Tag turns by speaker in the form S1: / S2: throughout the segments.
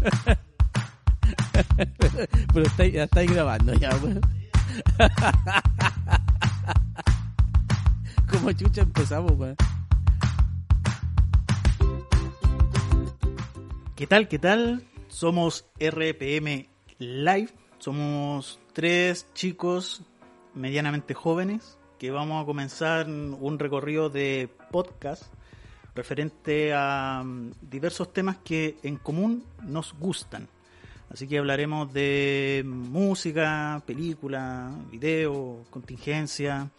S1: Pero estáis, ya estáis grabando ya, weón. Como chucha empezamos, weón.
S2: ¿Qué tal? ¿Qué tal? Somos RPM Live. Somos tres chicos medianamente jóvenes que vamos a comenzar un recorrido de podcast referente a mm, diversos temas que en común nos gustan. Así que hablaremos de música, película, video, contingencia.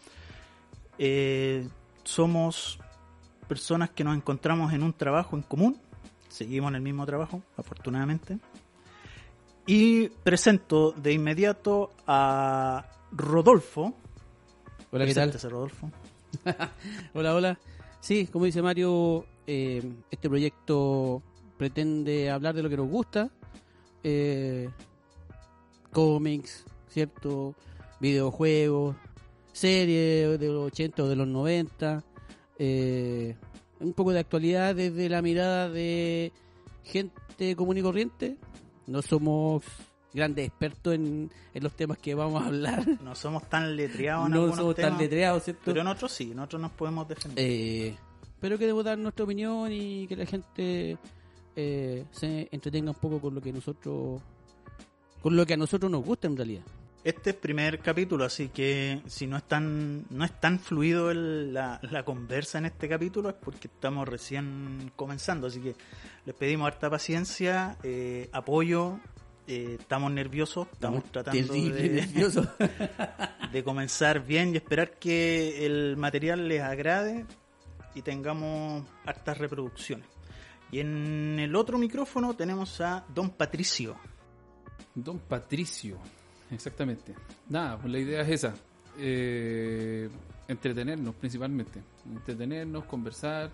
S2: Eh, somos personas que nos encontramos en un trabajo en común. Seguimos en el mismo trabajo, afortunadamente. Y presento de inmediato a Rodolfo.
S1: Hola, ¿qué tal?
S2: Rodolfo.
S1: Hola, hola. Sí, como dice Mario, eh, este proyecto pretende hablar de lo que nos gusta. Eh, cómics, ¿cierto? Videojuegos, series de los 80 o de los 90. eh, un poco de actualidad desde la mirada de gente común y corriente. No somos grandes expertos en, en los temas que vamos a hablar.
S2: No somos tan letreados en
S1: No
S2: algunos
S1: somos tan letreados, ¿cierto?
S2: pero en otros sí, nosotros nos podemos defender.
S1: Eh, pero queremos dar nuestra opinión y que la gente eh, se entretenga un poco con lo que nosotros con lo que a nosotros nos gusta en realidad.
S2: Este es primer capítulo, así que si no es tan, no es tan fluido el- la, la conversa en este capítulo es porque estamos recién comenzando, así que les pedimos harta paciencia, eh, apoyo, eh, estamos nerviosos, estamos tratando
S1: terrible
S2: de,
S1: nerviosos.
S2: de comenzar bien y esperar que el material les agrade y tengamos hartas reproducciones. Y en el otro micrófono tenemos a Don Patricio.
S3: Don Patricio, exactamente. Nada, pues la idea es esa. eh, entretenernos principalmente. Entretenernos, conversar,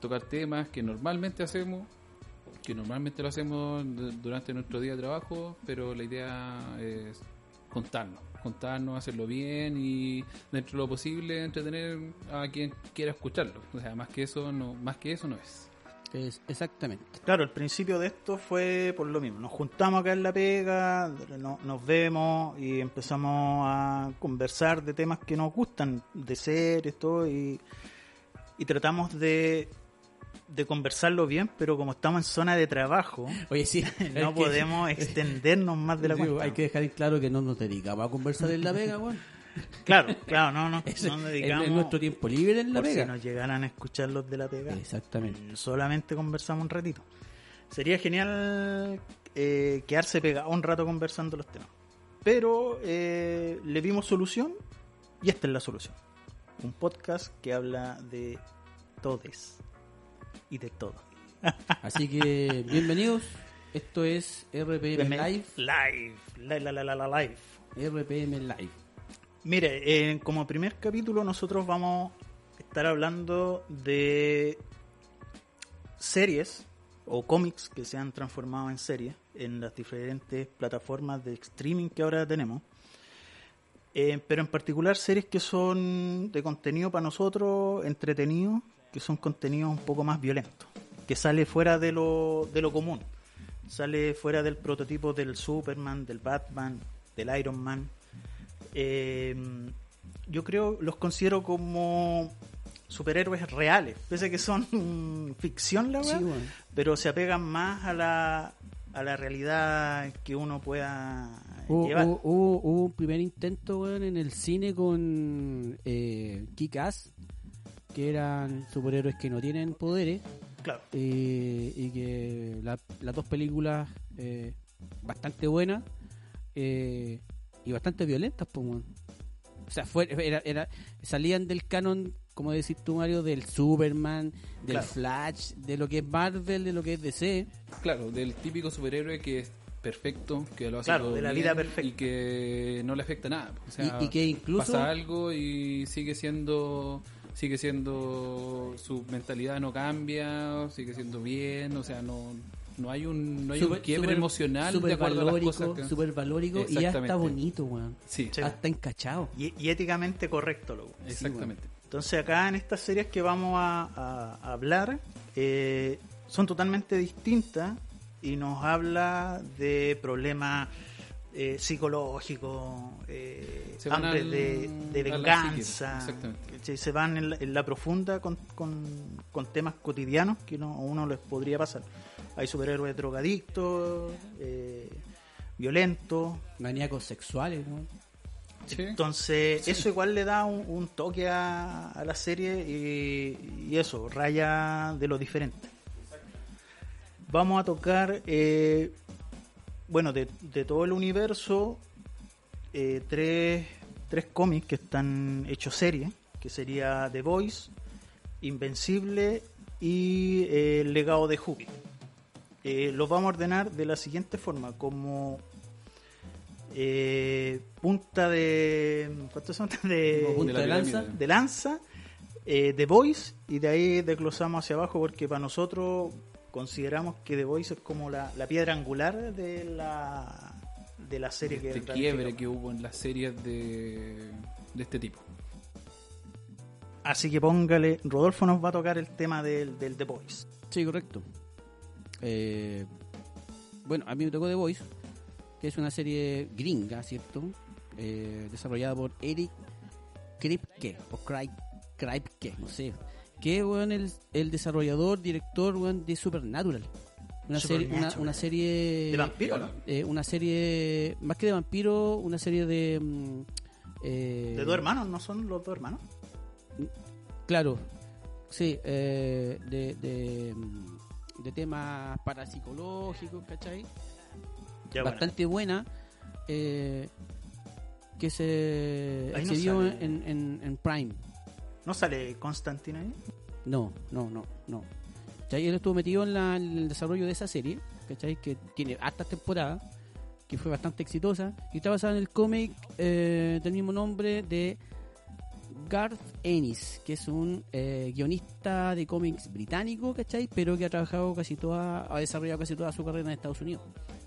S3: tocar temas que normalmente hacemos, que normalmente lo hacemos durante nuestro día de trabajo, pero la idea es contarnos, contarnos, hacerlo bien y dentro de lo posible entretener a quien quiera escucharlo. O sea, más que eso no, más que eso no es.
S1: Es- exactamente.
S2: Claro, el principio de esto fue por lo mismo. Nos juntamos acá en la pega, no- nos vemos y empezamos a conversar de temas que nos gustan, de series, todo, y, y tratamos de, de conversarlo bien, pero como estamos en zona de trabajo,
S1: Oye, sí,
S2: no podemos extendernos más de la
S1: Digo,
S2: cuenta.
S1: hay que dejar en claro que no nos dedicamos a conversar en la vega, weón.
S2: Claro, claro, no, no,
S1: Ese-
S2: no dedicamos
S1: en nuestro tiempo libre en la
S2: por si nos llegaran a escuchar los de la pega.
S1: Exactamente.
S2: solamente conversamos un ratito. Sería genial eh, quedarse pegado un rato conversando los temas. Pero eh, le vimos solución y esta es la solución. Un podcast que habla de todes y de todo.
S1: Así que bienvenidos. Esto es RPM Live.
S2: Live. La, la, la, la, live.
S1: RPM Live.
S2: Mire, eh, como primer capítulo nosotros vamos a estar hablando de series o cómics que se han transformado en series en las diferentes plataformas de streaming que ahora tenemos. Eh, pero en particular series que son de contenido para nosotros entretenido, que son contenidos un poco más violentos, que sale fuera de lo, de lo común, sale fuera del prototipo del Superman, del Batman, del Iron Man. Eh, yo creo, los considero como superhéroes reales, pese a que son mm, ficción la weá,
S1: Sí, weón.
S2: pero se apegan más a la, a la realidad que uno pueda
S1: Hubo,
S2: llevar.
S1: hubo- hubo- hubo un primer intento en el cine con eh, que eran superhéroes que no tienen poderes,
S2: Claro.
S1: eh, y que la- las dos películas eh, bastante buenas eh, y bastante violentas, pues. O sea, fue, era, era- salían del canon, como decís tú, Mario, del Superman, del
S2: Claro.
S1: Flash, de lo que es Marvel, de lo que es DC.
S3: Claro, del típico superhéroe que es perfecto, que lo hace
S2: Claro,
S3: todo
S2: de la
S3: bien
S2: vida perfecta.
S3: y que no le afecta nada. O sea,
S1: Y- y que incluso-
S3: pasa algo y sigue siendo sigue siendo su mentalidad no cambia, sigue siendo bien, o sea, no no hay un no hay un quiebre emocional de
S1: súper
S3: acuerdo a las
S1: valórico,
S3: cosas que
S1: súper valórico y ya está bonito, weón.
S3: Sí,
S2: Sí.
S1: Hasta encachado.
S2: Y, y éticamente correcto, loco.
S3: exactamente.
S2: Entonces acá en estas series que vamos a, a- a hablar eh, son totalmente distintas y nos habla de problemas eh, psicológicos, eh, hambre
S3: al-
S2: de, venganza.
S3: psique.
S2: Se van en la, en la profunda con, con, con temas cotidianos que no, a uno les podría pasar. Hay superhéroes drogadictos, eh, violentos,
S1: Maníacos sexuales, ¿no?
S3: Sí.
S2: entonces, eso igual le da un, un toque a, a la serie y, y eso, raya de lo diferente. Vamos a tocar, eh, bueno, de, de todo el universo, eh, tres, tres cómics que están hechos serie, que sería The Voice, Invencible y eh, El legado de Júpiter. Eh, los vamos a ordenar de la siguiente forma, como eh, punta de... ¿Cuántos son? De,
S1: Como punta de lanza.
S2: de lanza, eh, The Voice, y de ahí desglosamos hacia abajo porque para nosotros consideramos que The Voice es como la, la piedra angular de la, de la serie que
S3: Este quiebre que hubo en las series de, de este tipo.
S2: Así que póngale, Rodolfo nos va a tocar el tema del, del The Voice.
S1: Sí, correcto. Eh, bueno, a mí me tocó The Voice, que es una serie gringa, ¿cierto? Eh, desarrollada por Eric Kripke, o Krip- Kripke, no sé. Que es el, el desarrollador, director weón, de Supernatural. Una serie, una, serie
S2: De vampiro, ¿no?
S1: eh, una serie más que de vampiro, una serie de mm, eh,
S2: De dos hermanos, ¿no son los dos hermanos?
S1: Claro, sí, eh, de, de, mm, de temas parapsicológicos, ¿cachai?
S2: Ya.
S1: Bastante buena, eh, que se
S2: no
S1: exhibió
S2: sale.
S1: en, en, en Prime.
S2: ¿No sale Constantine ahí?
S1: No, no, no, no. ¿Cachai? Él estuvo metido en, la- en el desarrollo de esa serie, ¿cachai? Que tiene hartas temporadas, que fue bastante exitosa, y está basada en el cómic eh, del mismo nombre de Garth Ennis, que es un eh, guionista de cómics británico, ¿cachai? Pero que ha trabajado casi toda, ha desarrollado casi toda su carrera en Estados Unidos.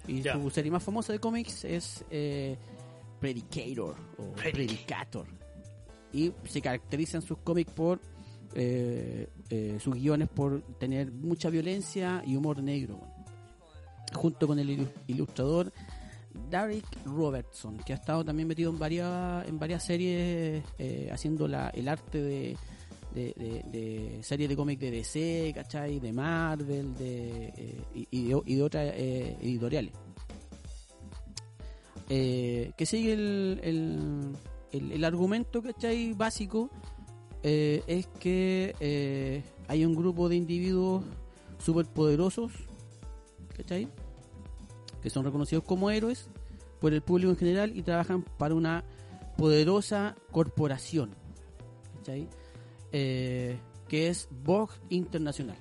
S1: Y su serie más famosa de cómics es eh, Predicator o
S2: Predic-
S1: Predicator. Y se caracterizan sus cómics por eh, eh, sus guiones por tener mucha violencia y humor negro. Junto con el ilu- ilustrador Derek Robertson, que ha estado también metido en varias, en varias series eh, haciendo la, el arte de, series de cómics de DC, ¿cachai? De Marvel de, y, de, otras editoriales. Que sigue el, el, el argumento, ¿cachai? Básico eh, es que eh, hay un grupo de individuos superpoderosos, ¿cachai? Que son reconocidos como héroes por el público en general y trabajan para una poderosa corporación, ¿cachai? Eh, que es Vogue Internacional,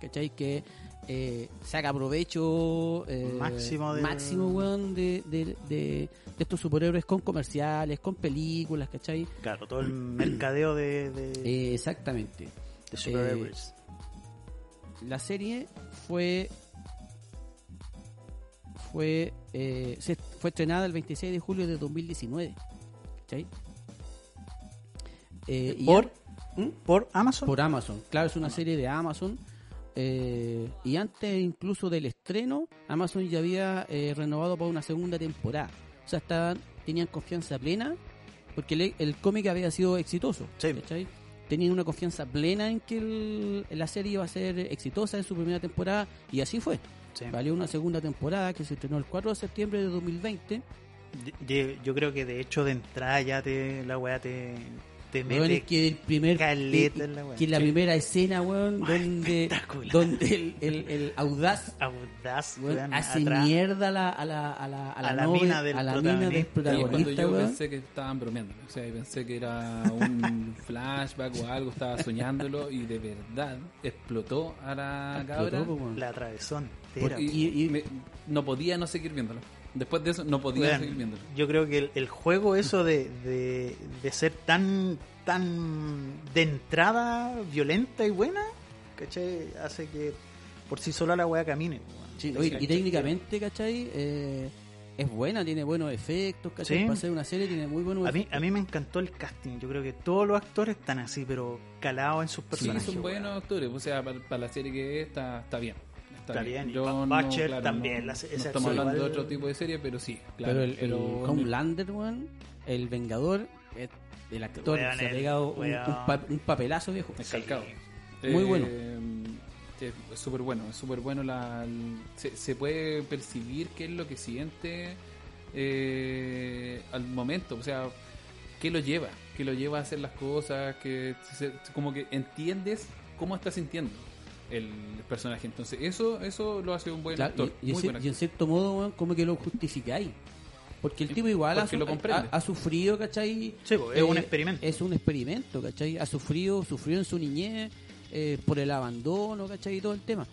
S1: ¿cachai? Que eh, saca provecho eh,
S2: Máximo del-
S1: máximo weón, de, de, de- de estos superhéroes con comerciales, con películas, ¿cachai?
S2: Claro, todo el mercadeo de, de,
S1: Eh, exactamente.
S2: de superhéroes.
S1: La serie fue fue eh, se- fue estrenada el 26 de julio de 2019. ¿cachai? Eh,
S2: ¿Por?
S1: ¿Mm?
S2: ¿Por Amazon?
S1: por Amazon. Claro, es una serie de Amazon. Eh, y antes incluso del estreno, Amazon ya había eh, renovado para una segunda temporada. O sea, estaban, tenían confianza plena porque el, el cómic había sido exitoso. Tenían una confianza plena en que el- la serie iba a ser exitosa en su primera temporada y así fue.
S2: Sí.
S1: Valió una segunda temporada que se estrenó el 4 de septiembre de 2020.
S2: De- yo creo que de hecho de entrada ya te, la weá te, te mete
S1: que el primer
S2: caleta en la
S1: que la primera escena, weón, donde, donde el, el, el audaz
S2: audaz,
S1: weón,
S2: weón,
S1: hace
S2: atrás.
S1: mierda a la, a la, a la, a la,
S2: A la
S1: novia-
S2: mina del
S1: a la mina del
S2: protagonista.
S3: Yo
S1: weón.
S3: pensé que estaban bromeando. O sea, pensé que era un flashback o algo, estaba soñándolo y de verdad explotó a la
S1: Explotó,
S3: cabra.
S2: La atravesó entera.
S3: Y,
S1: Y- y-
S3: me- no podía no seguir viéndolo. Después de eso, no podía seguir viéndolo.
S2: yo creo que el, el juego eso de, de, de ser tan tan de entrada violenta y buena, ¿cachai? Hace que por sí sola la weá camine.
S1: Sí, oye, y técnicamente, ¿cachai? Eh, es buena, tiene buenos efectos, ¿cachai?
S2: Sí.
S1: Para hacer una serie tiene muy buenos
S2: A mí,
S1: efectos.
S2: a mí me encantó el casting. Yo creo que todos los actores están así, pero calados en sus
S3: Sí,
S2: personajes.
S3: son
S2: weón.
S3: buenos actores. O sea, para, para la serie que es, está, está bien. Está,
S2: Está
S3: bien.
S2: bien, y
S3: Yo no,
S2: Butcher
S3: claro,
S2: también,
S3: no-
S2: la-
S3: no
S2: ese
S3: estamos hablando de otro tipo de serie, pero sí. Claro,
S1: pero el, el
S3: pero-
S1: Homelander, weón, el Vengador, es- el actor se ha
S2: el-
S1: pegado un,
S2: weón.
S1: un pa- un papelazo, viejo.
S3: Calcado.
S1: Muy bueno.
S3: Eh, Es súper bueno, es súper bueno. La, el- se, se puede percibir qué es lo que siente eh, al momento, o sea, qué lo lleva, qué lo lleva a hacer las cosas, que se- como que entiendes cómo está sintiendo el personaje. Entonces, eso eso lo hace un buen
S1: Claro,
S3: actor.
S1: y,
S3: muy buen
S1: y en cierto modo, weón, como que lo justificáis. Porque el tipo igual ha,
S3: Porque
S1: su-
S3: lo comprende.
S1: ha- ha sufrido, ¿cachai?
S2: Sí, pues, es un experimento.
S1: Es un experimento, ¿cachai? Ha sufrido, sufrió en su niñez eh, por el abandono, ¿cachai? Y todo el tema.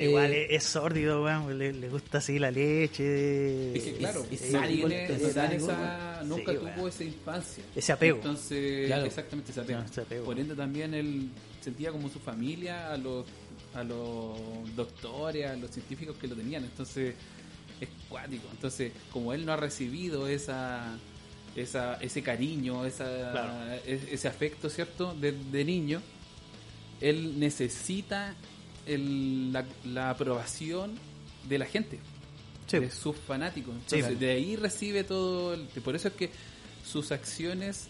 S2: Igual
S1: Eh,
S2: es, es sórdido, weón. Le, le gusta así la leche.
S3: Es que, claro,
S1: es
S3: no
S1: es
S3: no
S2: Sí,
S3: nunca
S2: bueno.
S3: tuvo esa infancia.
S2: Ese apego.
S3: Entonces,
S1: Claro.
S3: exactamente ese apego.
S2: No, ese apego.
S3: Por ende también él sentía como su familia a los a los doctores, a los científicos que lo tenían. Entonces, es cuático. Entonces, como él no ha recibido esa esa ese cariño, esa
S2: Claro.
S3: ese afecto, ¿cierto? De, de niño, él necesita el- la, la aprobación de la gente
S2: Sí.
S3: de sus fanáticos.
S2: Sí,
S3: Entonces,
S2: claro.
S3: de ahí recibe todo. el- por eso es que sus acciones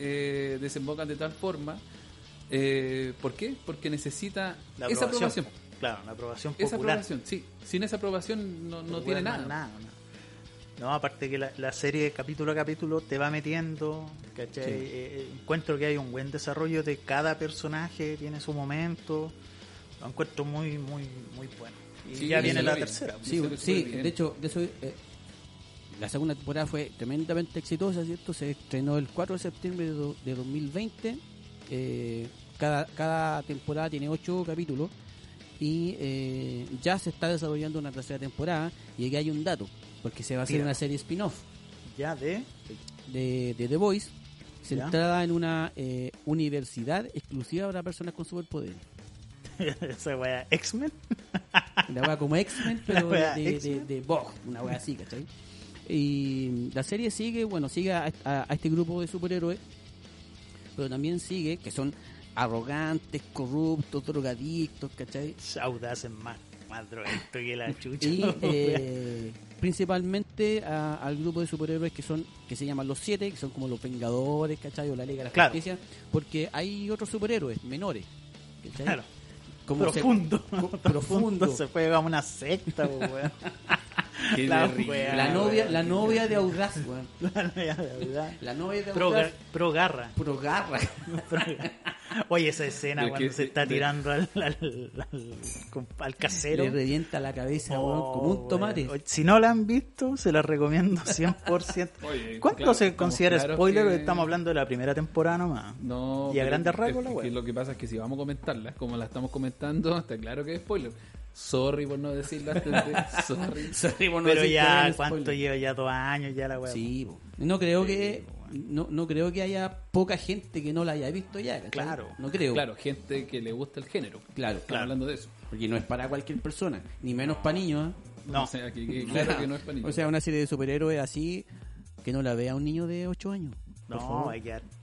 S3: eh, desembocan de tal forma. Eh, ¿Por qué? Porque necesita
S2: La
S3: esa
S2: aprobación. Claro, la aprobación
S3: Esa
S2: popular.
S3: aprobación, sí. Sin esa aprobación no, no
S2: Pues,
S3: tiene nada.
S2: no, No, aparte que la, la serie capítulo a capítulo te va metiendo, ¿cachai?
S1: Sí.
S2: Eh, encuentro que hay un buen desarrollo de cada personaje, tiene su momento. Lo encuentro muy, muy, muy bueno. Y
S3: Sí,
S2: ya viene la tercera.
S1: Sí,
S3: Súper,
S1: sí,
S3: bien.
S1: de hecho, de eso, eh, la segunda temporada fue tremendamente exitosa, ¿cierto? Se estrenó el 4 de septiembre de, do- de 2020. eh, cada, cada temporada tiene 8 capítulos y eh, ya se está desarrollando una tercera temporada y aquí hay un dato, porque se va a hacer una serie spin-off
S2: Ya de.
S1: de, de The Voice centrada en una eh, universidad exclusiva para personas con superpoderes.
S2: esa wea X-Men.
S1: Una wea como X-Men, pero
S2: La
S1: de, de, de Vogue, una wea así, ¿cachai? Y la serie sigue, bueno, sigue a, a- a este grupo de superhéroes, pero también sigue que son arrogantes, corruptos, drogadictos, ¿cachai?
S2: Audaces más, más drogadicto que la chucha.
S1: Y eh, principalmente a- al grupo de superhéroes que son que se llaman los siete, que son como los Vengadores, ¿cachai? O la Liga de la
S2: Claro.
S1: Justicia, porque hay otros superhéroes menores, ¿cachai?
S2: Claro.
S1: Como se-
S2: profundo.
S1: co-
S2: profundo.
S1: profundo.
S2: Se fue a una secta, weón.
S3: Qué
S2: La
S3: terrible.
S2: wea.
S1: La novia,
S2: weón.
S1: la novia de Audaz, weón.
S2: La novia de verdad.
S1: La novia de
S2: Pro,
S1: Audaz.
S2: gar- pro garra.
S1: Pro garra.
S2: Pro garra. Oye, esa escena
S3: De
S2: cuando
S3: que-
S2: se está
S3: de-
S2: tirando al, al, al- al casero.
S1: Le revienta la cabeza,
S2: Oh,
S1: weón, como un tomate.
S2: weón. Oye, Si no la han visto, se la recomiendo 100%.
S3: Oye,
S2: ¿Cuánto
S3: claro,
S2: se considera spoiler?
S3: que-
S2: Estamos hablando de la primera temporada nomás.
S3: No,
S2: Y a grandes
S3: es-
S2: rasgos, la wea.
S3: lo que pasa es que si vamos a comentarla, como la estamos comentando, está claro que es spoiler. Sorry por no decirlo antes de. Sorry.
S1: Sorry por no
S2: Pero ya, ¿cuánto lleva? Ya dos años ya la weá.
S1: Sí, po. no creo que no, no creo que haya poca gente que no la haya visto ya, ¿cachai?
S2: Claro.
S1: No creo.
S3: Claro, gente que le gusta el género.
S1: Claro,
S3: Estamos hablando de eso.
S1: Porque no es para cualquier persona, ni menos para niños. ¿eh?
S2: No.
S3: O sea, que- que claro que no es para niños.
S1: O sea, una serie de superhéroes así que no la vea un niño de 8 años.
S2: No,
S1: favor.
S2: hay que dar- hay que-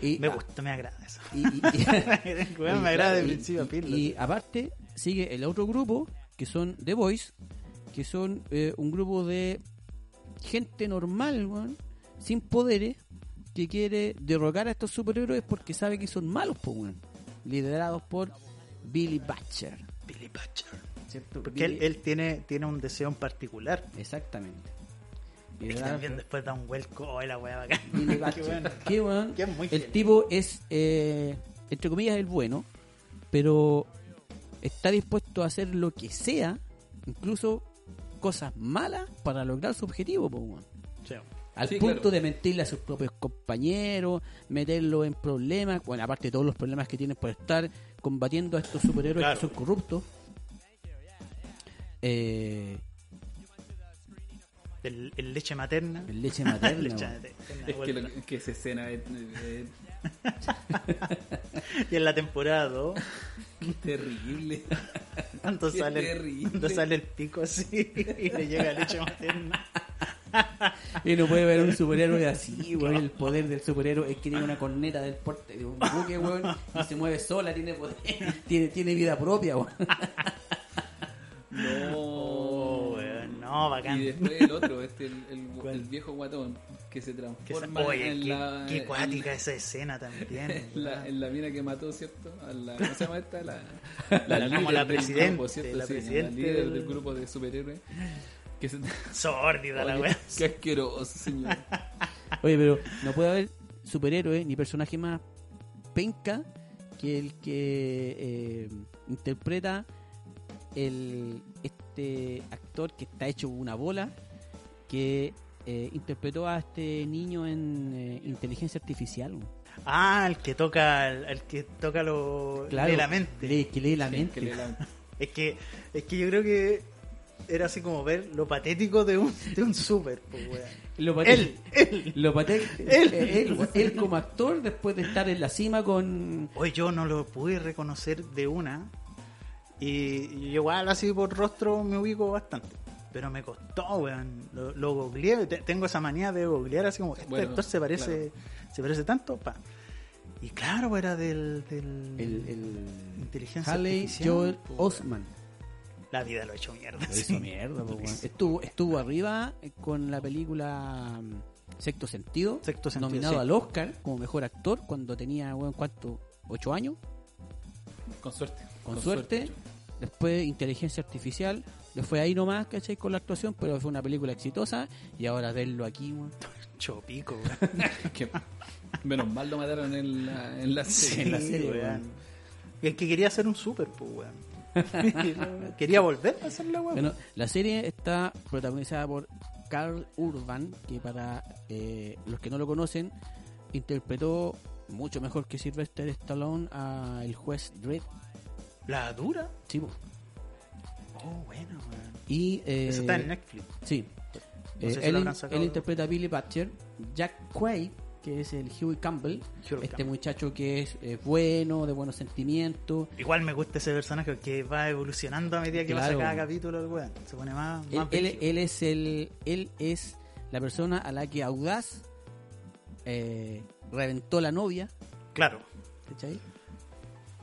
S1: Y-
S2: Me gusta, me agrada eso.
S1: Y,
S2: me agrada de principio a
S1: y-
S2: fin.
S1: y aparte, sigue el otro grupo, que son The Boys, que son eh, un grupo de gente normal, sin poderes, que quiere derrocar a estos superhéroes porque sabe que son malos. Liderados por Billy Butcher.
S2: Billy Butcher.
S1: ¿cierto?
S2: Porque él, él tiene, tiene un deseo en particular.
S1: Exactamente.
S2: Y también después da un vuelco. Oh, la weá bacán.
S1: Billy
S2: Qué bueno.
S1: Qué weón.
S2: Que es muy
S1: El
S2: genial.
S1: tipo es, eh, entre comillas, el bueno, pero está dispuesto a hacer lo que sea, incluso cosas malas, para lograr su objetivo, po, weón.
S2: Sí.
S1: Al
S3: Sí,
S1: punto
S3: claro.
S1: de mentirle a sus propios compañeros, meterlo en problemas, bueno, aparte de todos los problemas que tienen por estar combatiendo a estos superhéroes
S2: Claro.
S1: que son corruptos. Eh,
S2: El, el leche materna.
S1: el leche materna.
S2: Leche
S1: weón.
S2: materna,
S3: Es que, lo- que esa escena es, es-
S2: Y en la temporada 2,
S3: es terrible.
S2: cuando
S3: Qué
S2: sale,
S3: terrible.
S2: cuando sale el pico así y le llega leche materna.
S1: Y no puede ver un superhéroe así, weón. El poder del superhéroe es que tiene una corneta del porte de un buque, weón. Y se mueve sola, tiene poder, tiene, tiene vida propia, weón.
S3: No.
S2: Oh, no, bacán.
S3: Y después el otro, este, el, el- el viejo guatón, que se
S2: Que se-
S3: transforma
S2: oye,
S3: en
S2: qué,
S3: la.
S2: qué
S3: en-
S2: cuática esa escena también.
S3: En la, en la mina que mató, ¿cierto? A la, ¿Cómo se llama esta? La,
S2: La- como la
S3: del
S2: presidente,
S3: grupo, ¿cierto?
S2: la
S3: Sí,
S2: presidente
S3: líder
S2: del-
S3: del grupo de superhéroes. Que se...
S2: Sórdida la
S3: Oye,
S2: weá.
S3: Qué asqueroso, señor.
S1: Oye, pero no puede haber superhéroe ni personaje más penca que el que eh, interpreta el este actor que está hecho una bola que eh, interpretó a este niño en eh, inteligencia artificial.
S2: Ah, el que toca, el, el que toca lo
S1: Claro,
S2: lee la mente.
S1: lee- que lee la mente.
S3: la-
S2: Es que, es que yo creo que era así como ver lo patético de un, de un super, pues.
S1: Lo
S2: Él, él.
S1: Lo paté-
S2: Él.
S1: eh, él, él como actor después de estar en la cima con
S2: Hoy yo no lo pude reconocer de una. Y, igual así por rostro me ubico bastante. Pero me costó, weón. Lo, lo googleé. te- Tengo esa manía de googlear así como, este
S3: Bueno,
S2: actor se parece, se parece tanto, pa. Y claro, era del, del
S1: el, el
S2: inteligencia
S1: Haley
S2: artificial.
S1: Joel
S2: po,
S1: Osman.
S2: La vida lo ha hecho mierda.
S1: Lo
S2: sí.
S1: hizo mierda, po, weón. Estuvo, estuvo arriba eh, con la película mm, Sexto Sentido,
S2: Sexto Sentido,
S1: nominado
S2: sí.
S1: al Oscar como mejor actor cuando tenía, weón, ¿cuánto? ¿Ocho años?
S3: Con suerte.
S1: Con, suerte. Después Inteligencia Artificial. Le fue ahí nomás, ¿cachai? Con la actuación, pero fue una película exitosa. Y ahora verlo aquí, weón.
S2: Chopico, weón.
S3: Que- menos mal lo mataron en la, en la
S2: Sí,
S3: serie.
S1: en la serie,
S2: weón. Es que quería ser un super, pues, weón. quería volver a hacer la weón.
S1: Bueno, la serie está protagonizada por Carl Urban, que para eh, los que no lo conocen, interpretó mucho mejor que Sylvester Stallone a el juez Dredd.
S2: La dura.
S1: Sí, po.
S2: Oh, bueno, weón.
S1: y eh,
S2: Eso está en Netflix.
S1: Sí.
S2: No
S1: Eh, él, él interpreta a Billy Butcher, Jack Quaid, que es el Huey Campbell, este
S2: Campbell.
S1: muchacho que es eh, bueno, de buenos sentimientos.
S2: Igual me gusta ese personaje que va evolucionando a medida que
S1: Claro.
S2: pasa cada capítulo el weón. Se pone más,
S1: Él,
S2: más
S1: él-
S2: brígido.
S1: él es el, él es la persona a la que Audaz eh, reventó la novia,
S2: Claro.
S1: ¿cachai?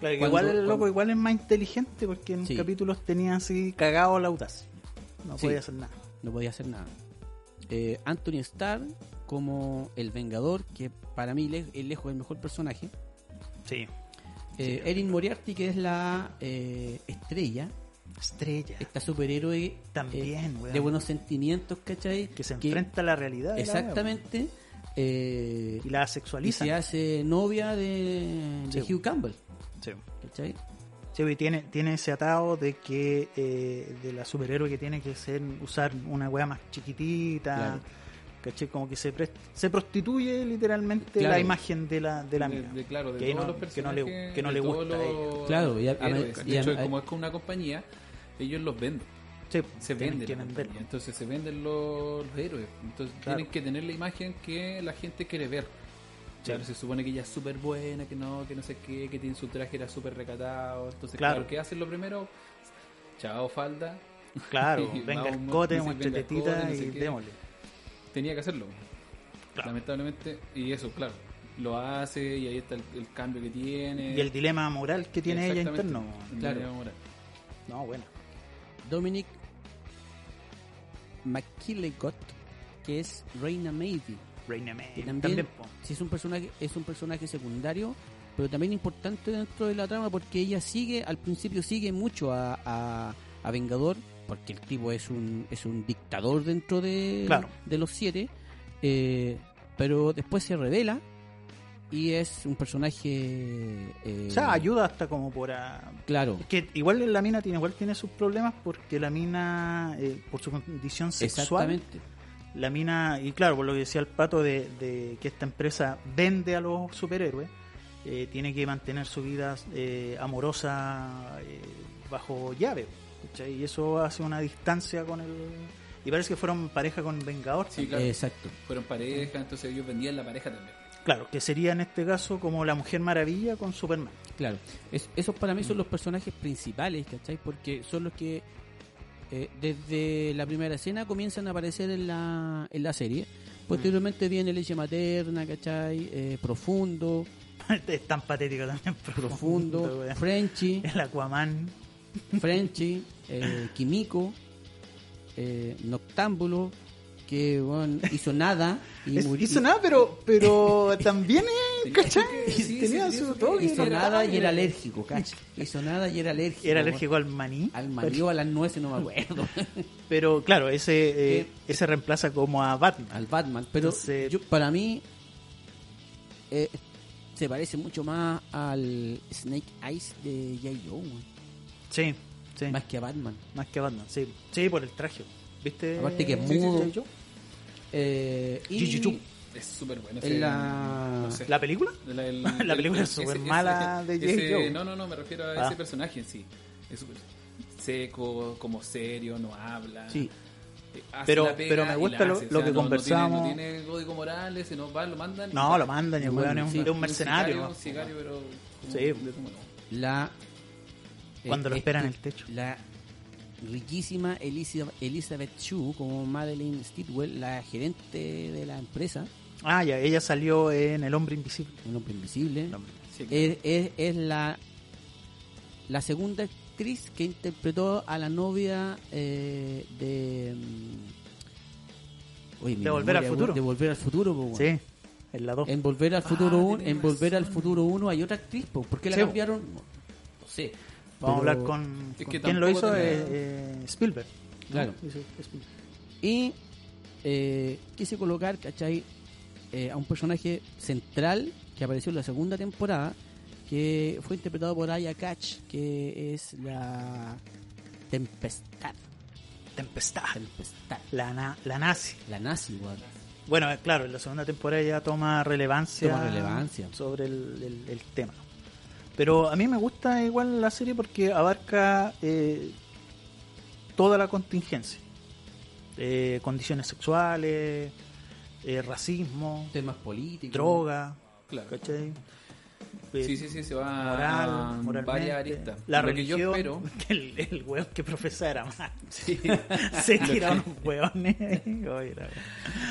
S2: Claro, que igual el loco igual es más inteligente porque en
S1: Sí.
S2: capítulos tenía así cagado la audaz. No
S1: Sí.
S2: podía hacer nada.
S1: No podía hacer nada. Eh, Anthony Starr como el Vengador, que para mí le- es lejos el mejor personaje.
S2: Sí.
S1: Eh, Erin Moriarty, que es la eh, estrella,
S2: Estrella.
S1: esta superhéroe
S2: También,
S1: eh,
S2: weón.
S1: de buenos sentimientos, ¿cachai?
S2: que se enfrenta a la realidad. la
S1: Exactamente.
S2: Y la
S1: y
S2: sexualiza.
S1: se hace novia de, de. Hugh Campbell,
S2: Sí.
S1: ¿cachai?
S2: Sí, y tiene, tiene ese atado de que eh, de la superhéroe que tiene que ser usar una weá más chiquitita,
S1: Claro.
S2: ¿cachai? Como que se prest- se prostituye literalmente
S1: Claro.
S2: la imagen de la, de la
S3: de,
S2: mina.
S3: de- claro, de
S2: Que
S3: todos
S2: no-
S3: los
S2: que no le-
S3: personajes,
S2: que no le gusta a
S1: Claro, y a- a-
S3: héroes.
S1: y
S3: de
S1: a-
S3: hecho,
S1: a-
S3: como es con una compañía, ellos los venden.
S2: Sí,
S3: Se venden. Entonces se venden los, los héroes. Entonces
S2: Claro.
S3: tienen que tener la imagen que la gente quiere ver. Claro, se supone que ella es súper buena, que no, que no sé qué, que tiene su traje era súper recatado. Entonces,
S2: Claro.
S3: claro, ¿qué hacen lo primero? Chao, falda.
S2: Claro, venga
S3: vamos,
S2: el cote,
S3: sí,
S2: muestre
S3: venga el
S2: tetita
S3: cote, no sé
S2: y
S3: qué.
S2: démosle.
S3: Tenía que hacerlo.
S2: Claro.
S3: Lamentablemente. Y eso, claro. Lo hace y ahí está el, el cambio que tiene.
S2: Y el dilema moral que tiene ella interno.
S3: El
S1: Claro.
S3: dilema moral.
S2: No, bueno.
S1: Dominic McKillicott, que es Reina Maybe. Que también,
S2: También,
S1: sí es un personaje es un personaje secundario pero también importante dentro de la trama porque ella sigue al principio sigue mucho a, a, a Vengador porque el tipo es un es un dictador dentro de
S2: Claro.
S1: de los siete eh, pero después se revela y es un personaje eh,
S2: O sea, ayuda hasta como por a...
S1: claro.
S2: Es que igual la mina tiene igual tiene sus problemas porque la mina, eh, por su condición sexual,
S1: exactamente
S2: la mina, y claro, por lo que decía el pato de, de que esta empresa vende a los superhéroes, eh, tiene que mantener su vida eh, amorosa eh, bajo llave. ¿cachai? Y eso hace una distancia con el... Y parece que fueron pareja con Vengador.
S3: Sí, claro.
S1: exacto
S3: Fueron pareja, entonces ellos vendían la pareja también.
S2: Claro, que sería en este caso como la Mujer Maravilla con Superman.
S1: Claro, es- esos para mí son los personajes principales, ¿cachai? Porque son los que eh, desde la primera escena comienzan a aparecer en la, en la serie. Posteriormente viene leche materna, ¿cachai? Eh, profundo,
S2: es tan patético también.
S1: profundo,
S2: weón.
S1: Frenchy,
S2: El Aquaman.
S1: Frenchy, eh, eh, Noctámbulo, que bueno, hizo nada y
S2: Es-
S1: murió.
S2: hizo nada, pero, pero también, eh,
S3: Tenía
S2: ¿cachai?
S3: sí,
S2: Tenía
S3: sí,
S2: su toque.
S1: Hizo
S2: era-
S1: nada y era alérgico, cacha. Hizo nada y era alérgico.
S2: Era alérgico al maní.
S1: Al maní o a las nueces, no me acuerdo.
S2: Pero claro, ese, eh, ese reemplaza como a Batman.
S1: al Batman. Pero
S2: Entonces-
S1: yo, para mí eh, se parece mucho más al Snake Eyes de J. Joe, weón.
S2: Sí, sí.
S1: más que a Batman.
S2: Más que Batman, sí. Sí, por el traje. ¿Viste?
S1: Aparte que es
S2: Sí, sí,
S1: mudo. Eh, y.
S3: Es súper bueno. Ese-
S1: la-
S3: no sé.
S2: ¿La película?
S3: La, el-
S2: La película es súper
S3: ese-
S2: mala de J.
S3: ese-
S2: Joe.
S3: No, no, no, me refiero a
S2: Ah.
S3: ese personaje en sí. Es súper seco, como serio, no habla.
S1: Sí.
S3: eh, hace
S2: Pero-
S3: la pega
S2: pero me gusta lo-
S3: hace,
S2: lo que
S3: no- no tiene-
S2: conversamos.
S3: No tiene, código Morales, sino va, lo mandan. y
S2: No, lo mandan y el weón es un,
S1: sí.
S2: es un mercenario.
S3: sicario, un sicario, pero. como
S2: Sí.
S3: de tu mano.
S1: La.
S2: Cuando lo
S1: eh,
S2: esperan en
S1: este-
S2: el techo.
S1: La riquísima Elizabeth Chu, como Madeline Stidwell, la gerente de la empresa,
S2: Ah, ya, ella salió en El Hombre Invisible.
S1: hombre invisible.
S2: El hombre- sí,
S1: es, es, es la la segunda actriz que interpretó a la novia eh, de mm, Oye,
S2: De Volver al Futuro.
S1: de volver al futuro.
S2: Sí, en la 2.
S1: en volver al futuro
S3: Ah,
S1: 1
S3: tenés
S1: en volver al futuro 1 hay otra actriz po. ¿por qué la
S2: Sí,
S1: cambiaron? no, no sé
S2: Vamos a hablar con.
S3: Es
S2: con
S3: que
S2: ¿Quién lo hizo?
S3: tenía-
S2: Eh, eh, Spielberg.
S1: Claro.
S2: Spielberg.
S1: Y eh, quise colocar, ¿cachai? Eh, a un personaje central que apareció en la segunda temporada, que fue interpretado por Aya Catch, que es la Tempestad.
S2: Tempestad.
S1: Tempestad.
S2: La, na- la nazi.
S1: La nazi, weón.
S2: Bueno, eh, claro, en la segunda temporada ya toma relevancia,
S1: Toma relevancia.
S2: sobre el, el- el tema. Pero a mí me gusta igual la serie porque abarca eh, toda la contingencia. Eh, condiciones sexuales, eh, racismo,
S1: Temas políticos.
S2: droga,
S3: Claro.
S2: ¿cachai? Eh,
S3: Sí, sí, sí, se va
S2: moral,
S3: a varias aristas.
S2: La
S3: Lo que yo
S2: religión,
S3: espero.
S2: que el, el weón que profesa era más.
S3: Sí.
S2: Se tiraron unos era-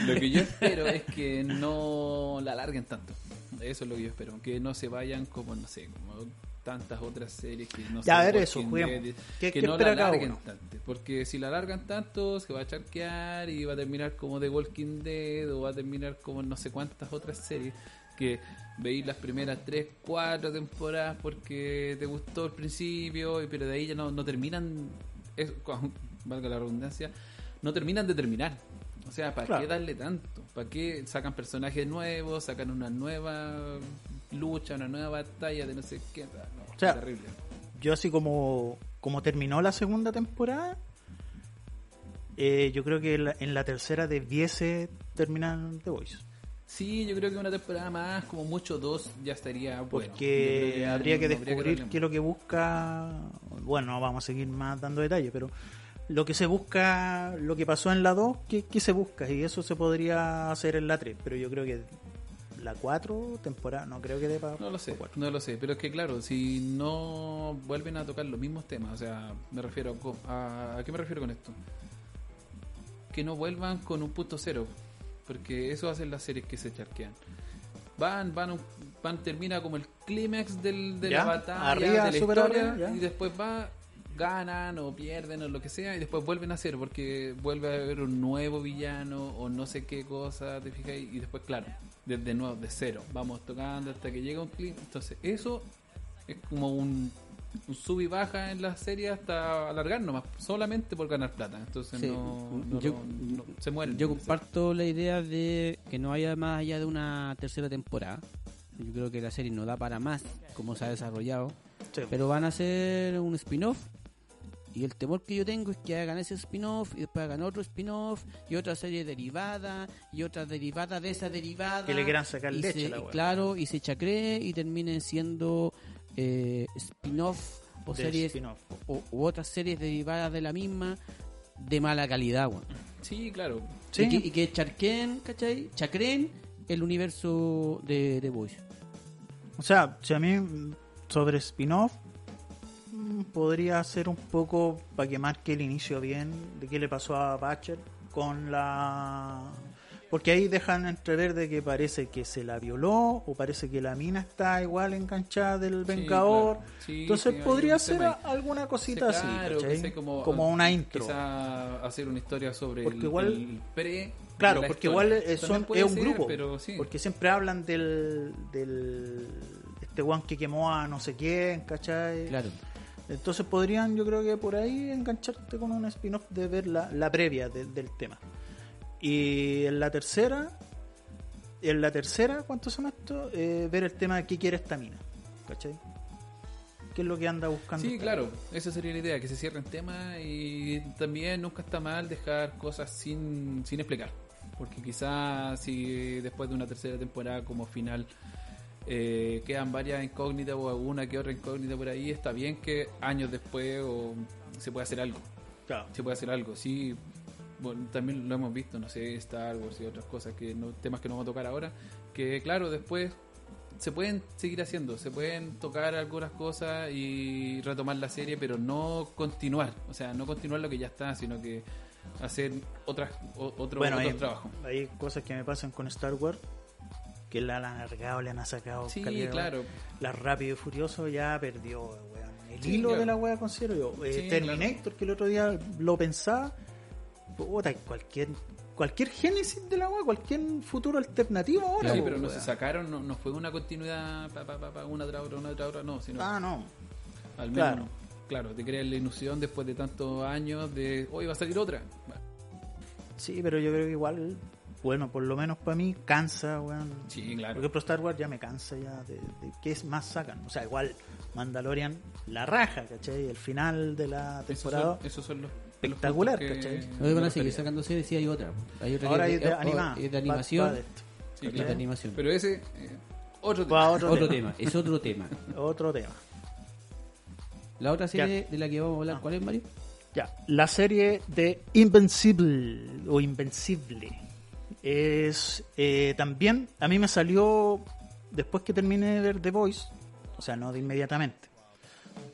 S3: Lo que yo espero es que no la alarguen tanto. Eso es lo que yo espero. Que no se vayan como, no sé, como tantas otras series que no
S2: Ya, a
S3: sé,
S2: ver
S3: Walking
S2: eso, juguemos.
S3: Dead,
S2: ¿Qué-
S3: que
S2: qué
S3: no la alarguen tanto. Porque si la alargan tanto, se va a charquear y va a terminar como The Walking Dead o va a terminar como no sé cuántas otras series que veis las primeras 3, 4 temporadas porque te gustó el principio, pero de ahí ya no, no terminan, es, valga la redundancia, no terminan de terminar. O sea, ¿para
S2: Claro.
S3: qué darle tanto? ¿Para qué sacan personajes nuevos, sacan una nueva lucha, una nueva batalla de no sé qué? No,
S2: O sea,
S3: terrible.
S2: yo así como, como terminó la segunda temporada, eh, yo creo que en la, en la tercera debiese terminar The Voice.
S3: Sí, yo creo que una temporada más, como mucho dos, ya estaría bueno.
S2: Porque habría que descubrir qué es lo que busca. Bueno, no vamos a seguir más dando detalles, pero lo que se busca, lo que pasó en la 2, ¿qué, qué se busca? Y eso se podría hacer en la 3, pero yo creo que la 4 temporada, no creo que dé para.
S3: No lo sé, no lo sé, pero es que claro, si no vuelven a tocar los mismos temas, o sea, me refiero a, ¿a qué me refiero con esto? Que no vuelvan con un punto cero, porque eso hacen las series que se charquean. Van, van, van termina como el clímax del, de
S2: Ya,
S3: la batalla,
S2: arriba,
S3: de la historia,
S2: arriba,
S3: y después va, ganan o pierden o lo que sea, y después vuelven a hacer, porque vuelve a haber un nuevo villano o no sé qué cosa, te fijas, y después, claro, desde nuevo, de cero, vamos tocando hasta que llega un clip. Entonces, eso es como un, un sub y baja en la serie hasta alargar nomás, solamente por ganar plata. Entonces,
S1: Sí.
S3: no, no-
S1: Yo-
S3: no- no- se mueren.
S1: Yo comparto la idea de que no haya más allá de una tercera temporada. Yo creo que la serie no da para más, como se ha desarrollado.
S2: Sí.
S1: Pero van a hacer un spin-off. Y el temor que yo tengo es que hagan ese spin-off y después hagan otro spin-off y otra serie derivada y otra derivada de esa derivada.
S2: Que le quieran sacar
S1: y
S2: leche
S1: se-
S2: a la.
S1: Claro, y se chacree y terminen siendo eh, spin-off o
S2: De
S1: series o, u otras series derivadas de la misma de mala calidad, weón.
S3: Sí, claro.
S2: Sí.
S1: Y, que, y que charqueen, ¿cachai? Chacreen el universo de The Voice.
S2: O sea, si a mí sobre spin-off podría ser un poco para que marque el inicio bien de qué le pasó a Batcher con la Porque ahí dejan entrever de que parece que se la violó o parece que la mina está igual enganchada del
S3: Sí,
S2: Vengador.
S3: claro. Sí,
S2: Entonces
S3: sí,
S2: podría ser alguna cosita
S3: Sí,
S2: así, como,
S3: como,
S2: una intro.
S3: Quizá hacer una historia sobre
S2: Porque
S3: el,
S2: igual-
S3: el pre.
S2: Claro, porque
S3: historia.
S2: igual eh, son, es un
S3: ser,
S2: grupo.
S3: Pero.
S2: Porque siempre hablan del, del este one que quemó a no sé quién, ¿cachai?
S1: Claro.
S2: Entonces podrían, yo creo que por ahí engancharte con un spin-off de ver la, la previa de- del tema. Y en la tercera, en la tercera, ¿cuántos son estos? Eh, ver el tema de qué quiere esta mina, ¿cachai? ¿Qué es lo que anda buscando?
S3: Sí, claro, esa sería la idea, que se cierren temas y también nunca está mal dejar cosas sin, sin explicar. Porque quizás si después de una tercera temporada como final eh, quedan varias incógnitas o alguna que otra incógnita por ahí, está bien que años después o se puede hacer algo.
S2: Claro.
S3: Se puede hacer algo, sí. Bueno, también lo hemos visto, no sé, Star Wars y otras cosas, que no, temas que no vamos a tocar ahora, que claro, después se pueden seguir haciendo, se pueden tocar algunas cosas y retomar la serie, pero no continuar, o sea, no continuar lo que ya está, sino que hacer otras o- otro,
S2: Bueno,
S3: otro
S2: hay,
S3: trabajo.
S2: hay cosas que me pasan con Star Wars que la han alargado, le han sacado.
S3: Sí,
S2: calidad,
S3: claro.
S2: La Rápido y Furioso ya perdió, weón. El
S3: Sí,
S2: hilo
S3: claro.
S2: de la wea considero yo. Eh,
S3: Sí,
S2: Terminator, que el otro día lo pensaba. Puta, cualquier, cualquier génesis de la wea, cualquier futuro alternativo ahora.
S3: Sí, pero no se sacaron, no, no fue una continuidad pa, pa, pa, pa, una tras otra, una tras otra, no, sino
S2: Ah, no.
S3: al menos,
S2: claro.
S3: claro. te creas la ilusión después de tantos años de hoy va a salir otra. Bueno,
S2: Sí, pero yo creo que igual, bueno, por lo menos para mí, cansa, weón.
S3: Sí,
S2: Por
S3: claro.
S2: ejemplo, Star Wars ya me cansa ya de, de qué es más sacan. O sea, igual Mandalorian la raja, ¿cachai? El final de la
S3: Esos
S2: temporada.
S3: son, esos son los
S2: Espectacular, ¿cachai?
S1: No van a
S3: me
S1: seguir
S3: refería.
S1: sacando series, sí hay otra. Hay otra
S2: Ahora
S1: que-
S2: hay de
S1: oh, de animación.
S2: va de.
S3: Sí,
S1: animación.
S3: Pero ese, eh, otro tema.
S2: Otro,
S1: otro
S2: tema.
S1: tema, es otro tema.
S2: Otro tema.
S1: La otra serie de la que vamos a hablar,
S2: Ah.
S1: ¿cuál es, Mario?
S2: Ya, la serie de Invencible o Invencible es eh, también, a mí me salió después que terminé de ver The Voice, o sea, no de inmediatamente,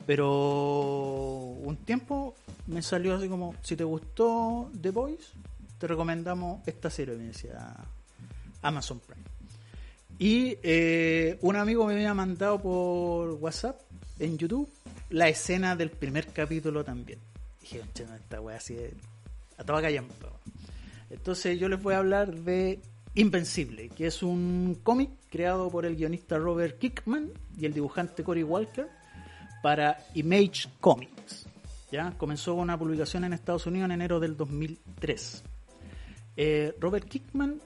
S2: pero un tiempo me salió así como, si te gustó The Voice, te recomendamos esta serie, me decía Amazon Prime. Y eh, un amigo me había mandado por WhatsApp en YouTube la escena del primer capítulo también. Dije, "Conche, no, esta wea así de- a toda callampa". Entonces yo les voy a hablar de Invencible, que es un cómic creado por el guionista Robert Kickman y el dibujante Cory Walker para Image Comics. ¿ya? Comenzó una publicación en Estados Unidos en enero del 2003. Eh, Robert Kickman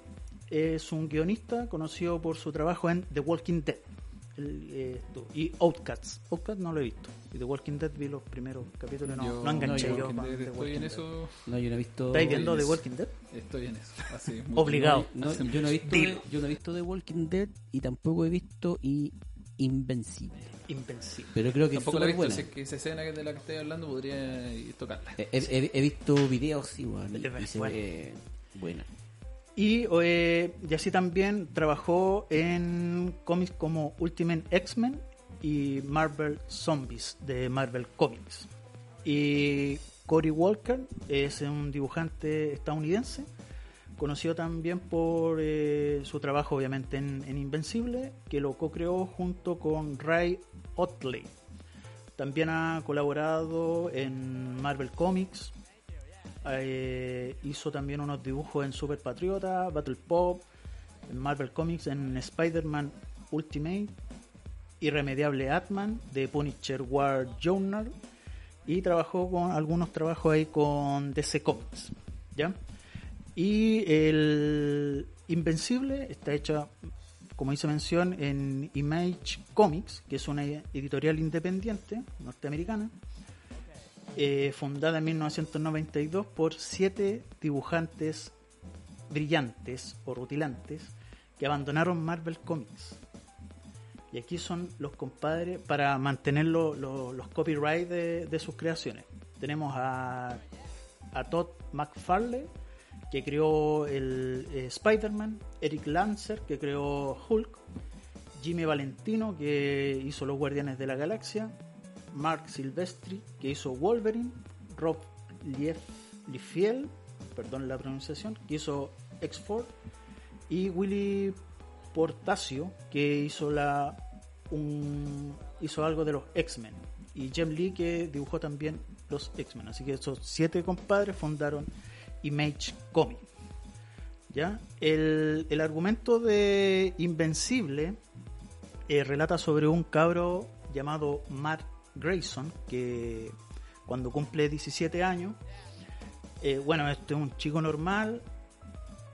S2: es un guionista conocido por su trabajo en The Walking Dead el, eh, y Outcasts. Outcasts no lo he visto. Y The Walking Dead vi los primeros capítulos, no,
S3: Yo-
S2: no enganché
S1: no,
S2: yo. Con
S3: Dead,
S2: The
S3: estoy
S2: Walking
S3: en
S2: Dead.
S3: eso.
S1: No, yo no he visto.
S2: ¿Estáis viendo The. Walking Dead?
S3: Estoy en eso. Así,
S2: Obligado.
S1: No, yo, no he visto
S2: Dilo.
S1: yo no he visto The Walking Dead y tampoco he visto y Invencible.
S2: Invencible.
S1: Pero creo que es
S3: Tampoco la he visto,
S1: buena.
S3: sé que esa escena de la que estoy hablando podría tocarla.
S1: He, he- he visto videos igual y,
S2: Es
S1: y se
S2: bueno.
S1: ve buena.
S2: Y, eh, y así también trabajó en cómics como Ultimate X-Men y Marvel Zombies de Marvel Comics. Y Cory Walker es un dibujante estadounidense, conocido también por eh, su trabajo obviamente en, en Invencible, que lo co-creó junto con Ray Otley. También ha colaborado en Marvel Comics, eh, hizo también unos dibujos en Super Patriota, Battle Pop, en Marvel Comics, en Spider-Man Ultimate, Irremediable Atman, de Punisher War Journal, y trabajó con algunos trabajos ahí con DC Comics. ¿ya? Y el Invencible está hecha, como hice mención, en Image Comics, que es una editorial independiente norteamericana eh, fundada en 1992 por siete dibujantes brillantes o rutilantes que abandonaron Marvel Comics. Y aquí son los compadres para mantener lo- lo- los copyrights de, de sus creaciones. Tenemos a, a Todd McFarlane, que creó el eh, Spider-Man, Eric Lancer, que creó Hulk, Jimmy Valentino, que hizo Los Guardianes de la Galaxia, Mark Silvestri, que hizo Wolverine, Rob Lief- perdón la pronunciación, que hizo X-Force, y Willy Portacio, que hizo la un, hizo algo de los X-Men, y Jem Lee, que dibujó también los X-Men. Así que esos siete compadres fundaron Image Comics. ¿Ya? El, el argumento de Invencible eh, relata sobre un cabro llamado Matt Grayson, que cuando cumple 17 años, eh, bueno, este es un chico normal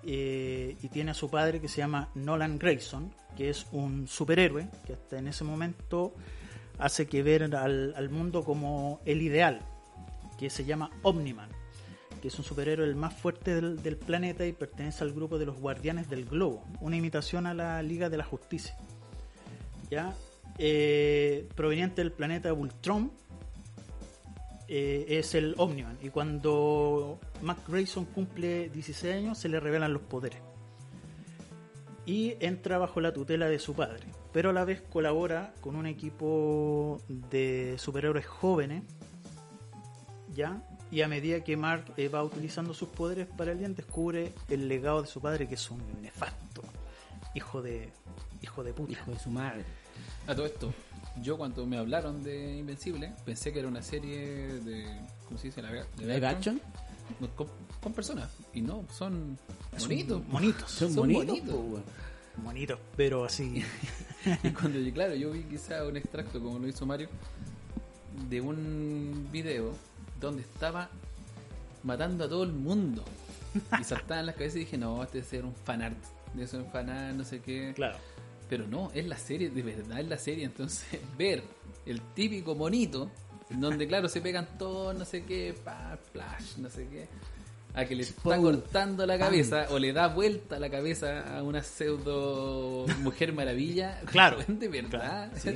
S2: eh, y tiene a su padre que se llama Nolan Grayson, que es un superhéroe que hasta en ese momento hace que ver al, al mundo como el ideal, que se llama Omniman, que es un superhéroe el más fuerte del, del planeta y pertenece al grupo de los Guardianes del Globo, una imitación a la Liga de la Justicia. ¿Ya? Eh, proveniente del planeta Ultron, eh, es el Omniman. Y cuando Mac Grayson cumple 16 años, se le revelan los poderes. Y entra bajo la tutela de su padre. Pero a la vez colabora con un equipo de superhéroes jóvenes. ¿Ya? Y a medida que Mark eh, va utilizando sus poderes para el bien, descubre el legado de su padre, que es un nefasto hijo de hijo de puta.
S1: Hijo de su madre.
S3: A todo esto, yo cuando me hablaron de Invencible, pensé que era una serie de. ¿Cómo se dice? La, de
S1: ¿Live action?
S3: Con, con personas. Y no, son bonitos.
S2: Monitos.
S1: Son, bonitos,
S3: bonitos.
S2: pero así.
S3: Y cuando, claro, yo vi quizá un extracto, como lo hizo Mario, de un video donde estaba matando a todo el mundo. Y saltaba en las cabezas y dije, no, este debe ser un fanart. Debe ser un fanart, no sé qué.
S2: claro.
S3: Pero no, es la serie, de verdad es la serie. Entonces, ver el típico monito, en donde claro, se pegan todos, no sé qué, pa, flash, no sé qué, a que le está cortando la cabeza o le da vuelta la cabeza a una pseudo mujer maravilla.
S2: Claro.
S3: De verdad.
S1: Sí.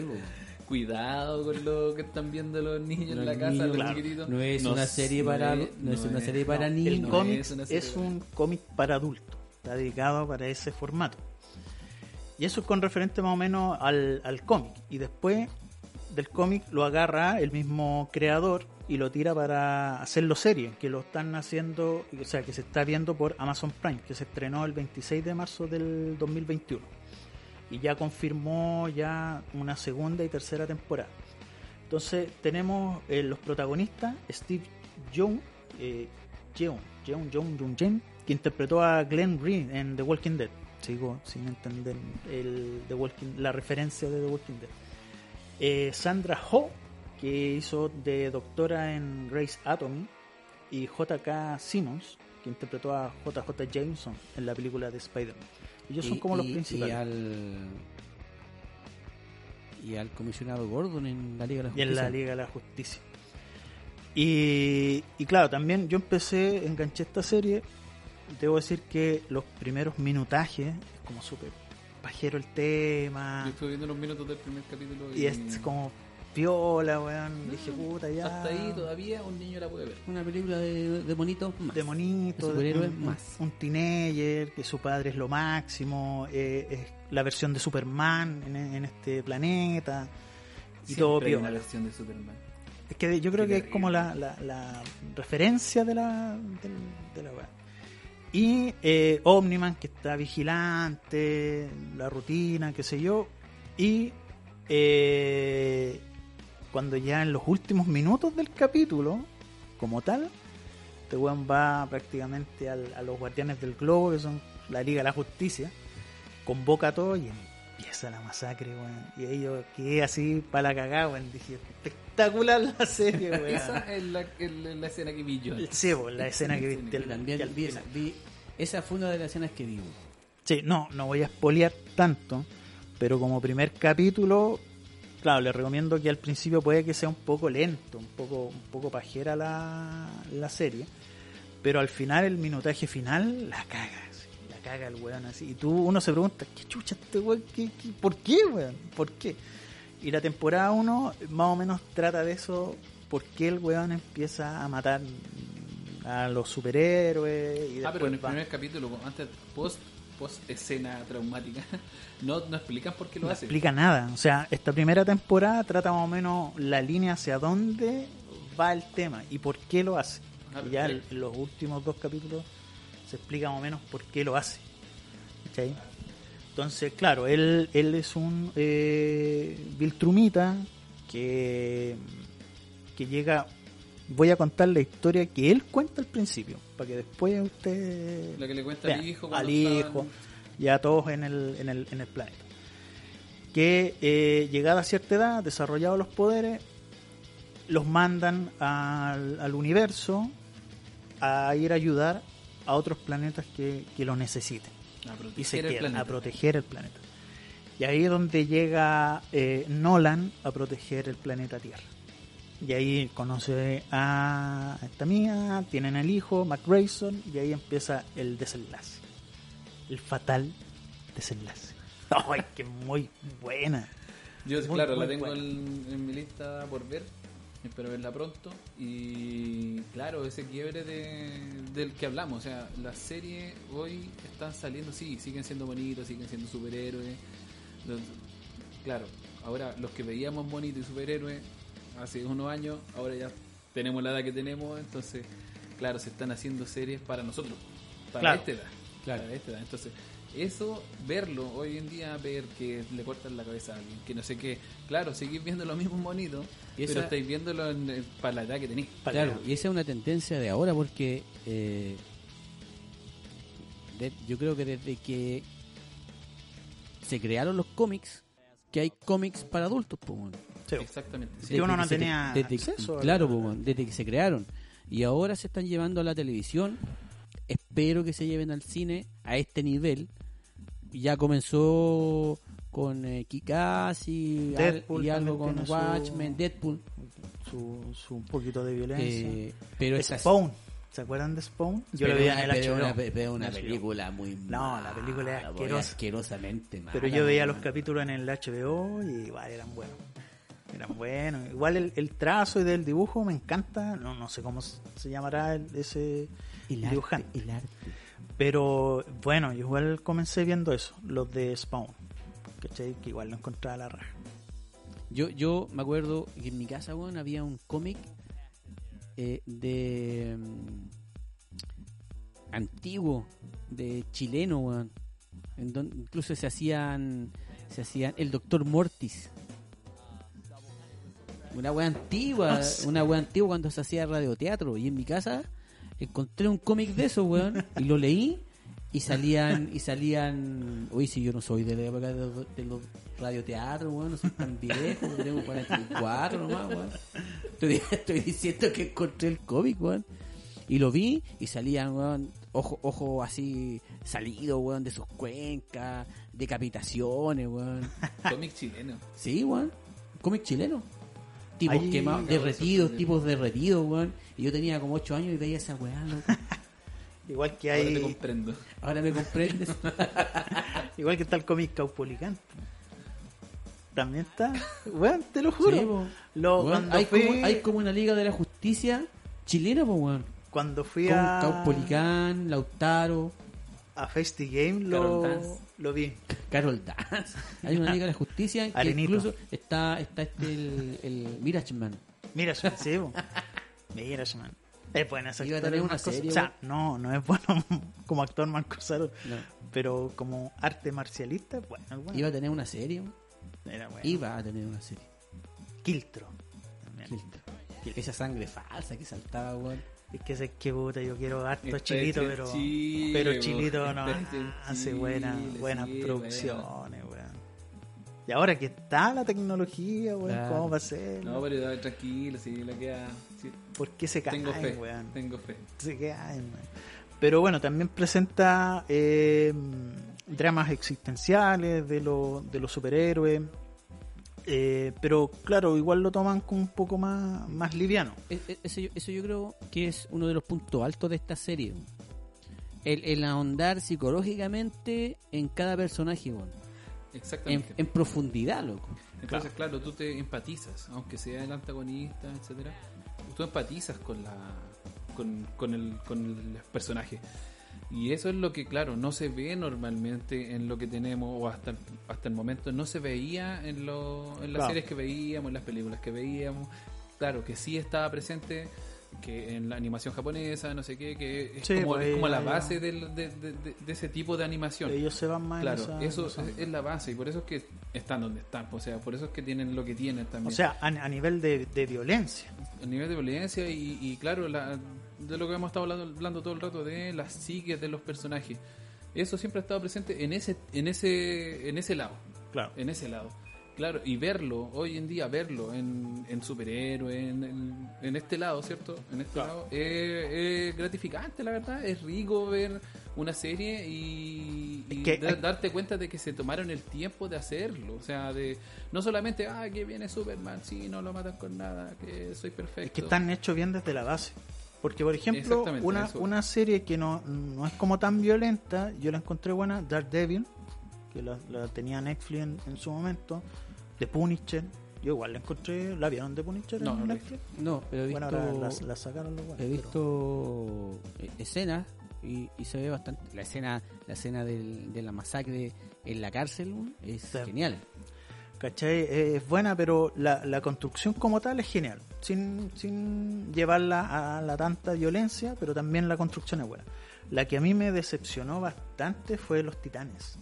S3: Cuidado con lo que están viendo los niños en la casa, los
S2: claro.
S3: chiquititos.
S1: No es
S3: No
S1: una serie para no es una serie para niños.
S2: cómic
S3: es
S2: es, un cómic para adultos. Está dedicado para ese formato. Y eso es con referente más o menos al, al cómic. Y después del cómic lo agarra el mismo creador y lo tira para hacerlo serie, que lo están haciendo, o sea, que se está viendo por Amazon Prime, que se estrenó el 26 de marzo del 2021. Y ya confirmó ya una segunda y tercera temporada. Entonces tenemos eh, los protagonistas, Steve Young, eh, Yeun, que interpretó a Glenn Green en The Walking Dead. Sigo sin entender el The Walking, la referencia de The Walking Dead. Eh, Sandra Ho, que hizo de doctora en Grey's Anatomy, y JK Simmons, que interpretó a JJ Jameson en la película de Spider-Man. Ellos son
S1: Y-
S2: como los principales.
S1: Y al, y al comisionado Gordon en la Liga de la
S2: y en
S1: Justicia.
S2: la Liga de la Justicia. Y, y claro, también yo empecé, enganché esta serie. Debo decir que los primeros minutajes es como súper pajero el tema.
S3: Yo estuve viendo unos minutos del primer capítulo
S2: Y es como piola, weón. Dije, puta, ya.
S3: Hasta ahí todavía un niño la puede ver.
S1: Una película de, de monitos más.
S2: de monito,
S1: De superhéroes
S2: un,
S1: más.
S2: un teenager, que su padre es lo máximo, eh, es la versión de Superman en, en este planeta. Y todo
S3: Siempre hay
S2: piola.
S3: una versión de Superman.
S2: Es que yo creo
S3: Qué
S2: que es como la, la, la referencia de la, del- de, la weá. Y eh, Omniman, que está vigilante, la rutina, qué sé yo. Y eh, cuando ya en los últimos minutos del capítulo, como tal, este weón va prácticamente al- a los guardianes del globo, que son la Liga de la Justicia, convoca a todos y empieza la masacre, weón. Y ahí yo quedé así para la cagada, weón. Dije, espectacular la serie, weón.
S3: Esa es la, es la escena que vi yo.
S2: Sí, pues, la escena que al-
S1: también vi, vi- esa fue una de las escenas que vi.
S2: Sí, no, no voy a espolear tanto, pero como primer capítulo, claro, les recomiendo que al principio puede que sea un poco lento, un poco, un poco pajera la, la serie, pero al final, el minutaje final, la caga, caga el weón así. Y tú, uno se pregunta, ¿qué chucha este weón? ¿Qué, qué- por qué, weón? ¿Por qué? Y la temporada 1 más o menos trata de eso, por qué el weón empieza a matar a los superhéroes y
S3: Ah, pero en el
S2: va-
S3: primer capítulo, antes, post, post escena traumática, no, no explican por qué lo
S2: no
S3: hacen.
S2: explica nada. O sea, esta primera temporada trata más o menos la línea hacia dónde va el tema y por qué lo hace.
S3: Ah,
S2: y ya los últimos dos capítulos se explica más o menos por qué lo hace. Entonces, claro, él, él es un eh, Viltrumita que, que llega. Voy a contar la historia que él cuenta al principio, para que después usted.
S3: La que le cuenta al hijo.
S2: al hijo y a todos en el, en el, en el planeta. Que eh, llegada a cierta edad, desarrollados los poderes, los mandan al, al universo a ir a ayudar a otros planetas que, que lo necesiten y se
S3: el
S2: quedan
S3: planeta.
S2: a proteger el planeta. Y ahí es donde llega eh, Nolan a proteger el planeta Tierra. Y ahí conoce a esta mía, tienen el hijo, Mac Grayson, y ahí empieza el desenlace. El fatal desenlace. ¡Ay, que muy buena!
S3: Yo,
S2: Muy,
S3: claro, la tengo en mi lista por ver. Espero verla pronto. Y claro, ese quiebre de, del que hablamos. O sea, las series hoy están saliendo, sí, siguen siendo bonitos, siguen siendo superhéroes. Los- claro, ahora los que veíamos bonitos y superhéroes hace unos años, ahora ya tenemos la edad que tenemos. Entonces, claro, se están haciendo series para nosotros, para
S2: Claro.
S3: esta edad.
S1: Claro.
S3: Para esta edad. Entonces, eso, verlo hoy en día, ver que le cortan la cabeza a alguien, que no sé qué. Claro, seguís viendo lo mismo bonito,
S1: Y esa-
S3: pero estáis viéndolo en- en- para la edad que tenéis.
S1: Claro, y esa es una tendencia de ahora porque eh, de- yo creo que desde que se crearon los cómics, que hay cómics para adultos, pues, bueno.
S2: Sí.
S3: Exactamente. sí.
S2: Sí, uno no
S1: se
S2: tenía
S1: desde-
S2: acceso
S1: claro, pues, bueno, desde que se crearon. Y ahora se están llevando a la televisión. Espero que se lleven al cine a este nivel. Ya comenzó con eh, y, al-
S2: Deadpool
S1: y algo con
S2: tiene su-
S1: Watchmen, Deadpool.
S2: Su, su un poquito de violencia.
S1: eh, pero
S2: Spawn. ¿Se acuerdan de Spawn? Yo lo veía en el HBO.
S1: una, pero una película muy
S2: No, la película es asquerosa.
S1: asquerosamente mala.
S2: Pero yo veía los capítulos en el HBO y igual eran buenos. Eran buenos. Igual el, el trazo y del dibujo me encanta. No, no sé cómo se llamará el- ese
S1: El arte,
S2: dibujante.
S1: el arte.
S2: Pero bueno, yo igual comencé viendo eso, los de Spawn. ¿Cachai? Que igual lo encontraba la raja.
S1: Yo, yo me acuerdo que en mi casa, weón, había un cómic eh, de mm, antiguo, de chileno, weón. En donde incluso se hacían, se hacían el Doctor Mortis. Una wea antigua,
S2: Ah,
S1: una wea antigua cuando se hacía radioteatro. Y en mi casa encontré un cómic de eso, weón, y lo leí y salían, y salían, uy, si yo no soy de la época de los, de los radioteatros, weón, no soy tan viejo, tengo 44 nomás, weón. Estoy, estoy diciendo que encontré el cómic, weón. Y lo vi y salían, weón, ojo, ojo así salido, weón, de sus cuencas, decapitaciones, weón.
S3: Cómic chileno.
S1: Sí, weón. Cómic chileno. Tipos
S2: Ahí-
S1: quemados, derretidos, tipos derretidos, weón. Y yo tenía como 8 años y veía esa weá, loco.
S2: Igual que
S3: Ahora
S2: hay.
S3: te comprendo.
S1: Ahora me comprendes.
S2: Igual que está el cómic Caupolicán. También está. Bueno, te lo juro.
S1: Sí, po.
S2: Lo-
S1: Weón,
S2: cuando,
S1: hay,
S2: fui,
S1: como, hay como una liga de la justicia chilena, pues, weón.
S2: cuando fui
S1: Con
S2: a,
S1: Caupolicán, Lautaro,
S2: a Festy Game, lo, lo vi.
S1: Carol Dance. Hay una liga de la justicia que
S2: Arenito.
S1: incluso está, está este, el, el Mirachman.
S2: Mira, sí, po. Mira, man. Es buena esa
S1: Iba a tener una serie,
S2: O sea, no, no es bueno como actor Marco Saro,
S1: No.
S2: pero como arte marcialista, bueno. bueno.
S1: Iba a tener una serie.
S2: Era bueno.
S1: Iba a tener una serie.
S2: Kiltro.
S1: Filtro. Esa sangre falsa que saltaba, weón.
S2: Es que sé que puta, yo quiero harto chilito, pero
S3: Chile,
S2: pero chilito no
S3: en
S2: hace buena, buenas
S3: sí,
S2: producciones, weón. Y ahora que está la tecnología, weón,
S1: Claro.
S2: ¿cómo va a ser?
S3: No, pero tranquilo, sí, la queda. sí.
S2: ¿Por qué se caen,
S3: Tengo fe.
S2: weón?
S3: Tengo fe.
S2: Se caen, weón. Pero bueno, también presenta eh, dramas existenciales de, lo- de los superhéroes. Eh, pero claro, igual lo toman como un poco más, más liviano.
S1: E- e- Eso yo, eso yo creo que es uno de los puntos altos de esta serie. El, el ahondar psicológicamente en cada personaje, en,
S3: Exactamente.
S1: en profundidad, loco.
S3: Entonces, claro. tú te empatizas, aunque sea el antagonista, etcétera. Tú empatizas con la con, con el con el personaje. Y eso es lo que, claro, no se ve normalmente en lo que tenemos, o hasta, hasta el momento no se veía en, lo, en las
S2: Claro.
S3: series que veíamos, en las películas que veíamos. Claro, que sí estaba presente que en la animación japonesa, no sé qué, que es
S2: Sí,
S3: como,
S2: pues,
S3: es como la base de, de- de- de ese tipo de animación.
S2: Ellos se van más
S3: Claro,
S2: esa-
S3: eso
S2: esa-
S3: es, es la base y por eso es que están donde están, o sea, por eso es que tienen lo que tienen
S2: O
S3: también.
S2: sea, a, a nivel de, de violencia.
S3: a nivel de violencia y, y claro, la- de lo que hemos estado hablando, hablando todo el rato de las psiques de los personajes. Eso siempre ha estado presente en ese en ese en ese lado,
S2: Claro.
S3: en ese lado. Claro, y verlo, hoy en día verlo en, en superhéroes, en, en, en este lado, ¿cierto? En este
S2: Claro.
S3: lado, es, es gratificante, la verdad. Es rico ver una serie y,
S2: que
S3: da- darte cuenta de que se tomaron el tiempo de hacerlo. O sea, de no solamente, ah, que viene Superman, sí, no lo matan con nada, que soy perfecto.
S2: Es que están hechos bien desde la base. Porque, por ejemplo, una,
S3: eso.
S2: una serie que no, no es como tan violenta, yo la encontré buena, Daredevil, que la, la tenía Netflix en, en su momento, The Punisher, yo igual la encontré, ¿la vieron The Punisher
S3: No,
S2: en
S3: no
S2: Netflix?
S1: No, pero he visto,
S2: Bueno, la, la sacaron los
S1: he visto eh, escenas y, y se ve bastante. La escena la escena del- de la masacre en la cárcel es
S2: Sí.
S1: genial.
S2: ¿Cachai? Es buena, pero la, la construcción como tal es genial. Sin, sin llevarla a la tanta violencia, pero también la construcción es buena. La que a mí me decepcionó bastante fue Los Titanes.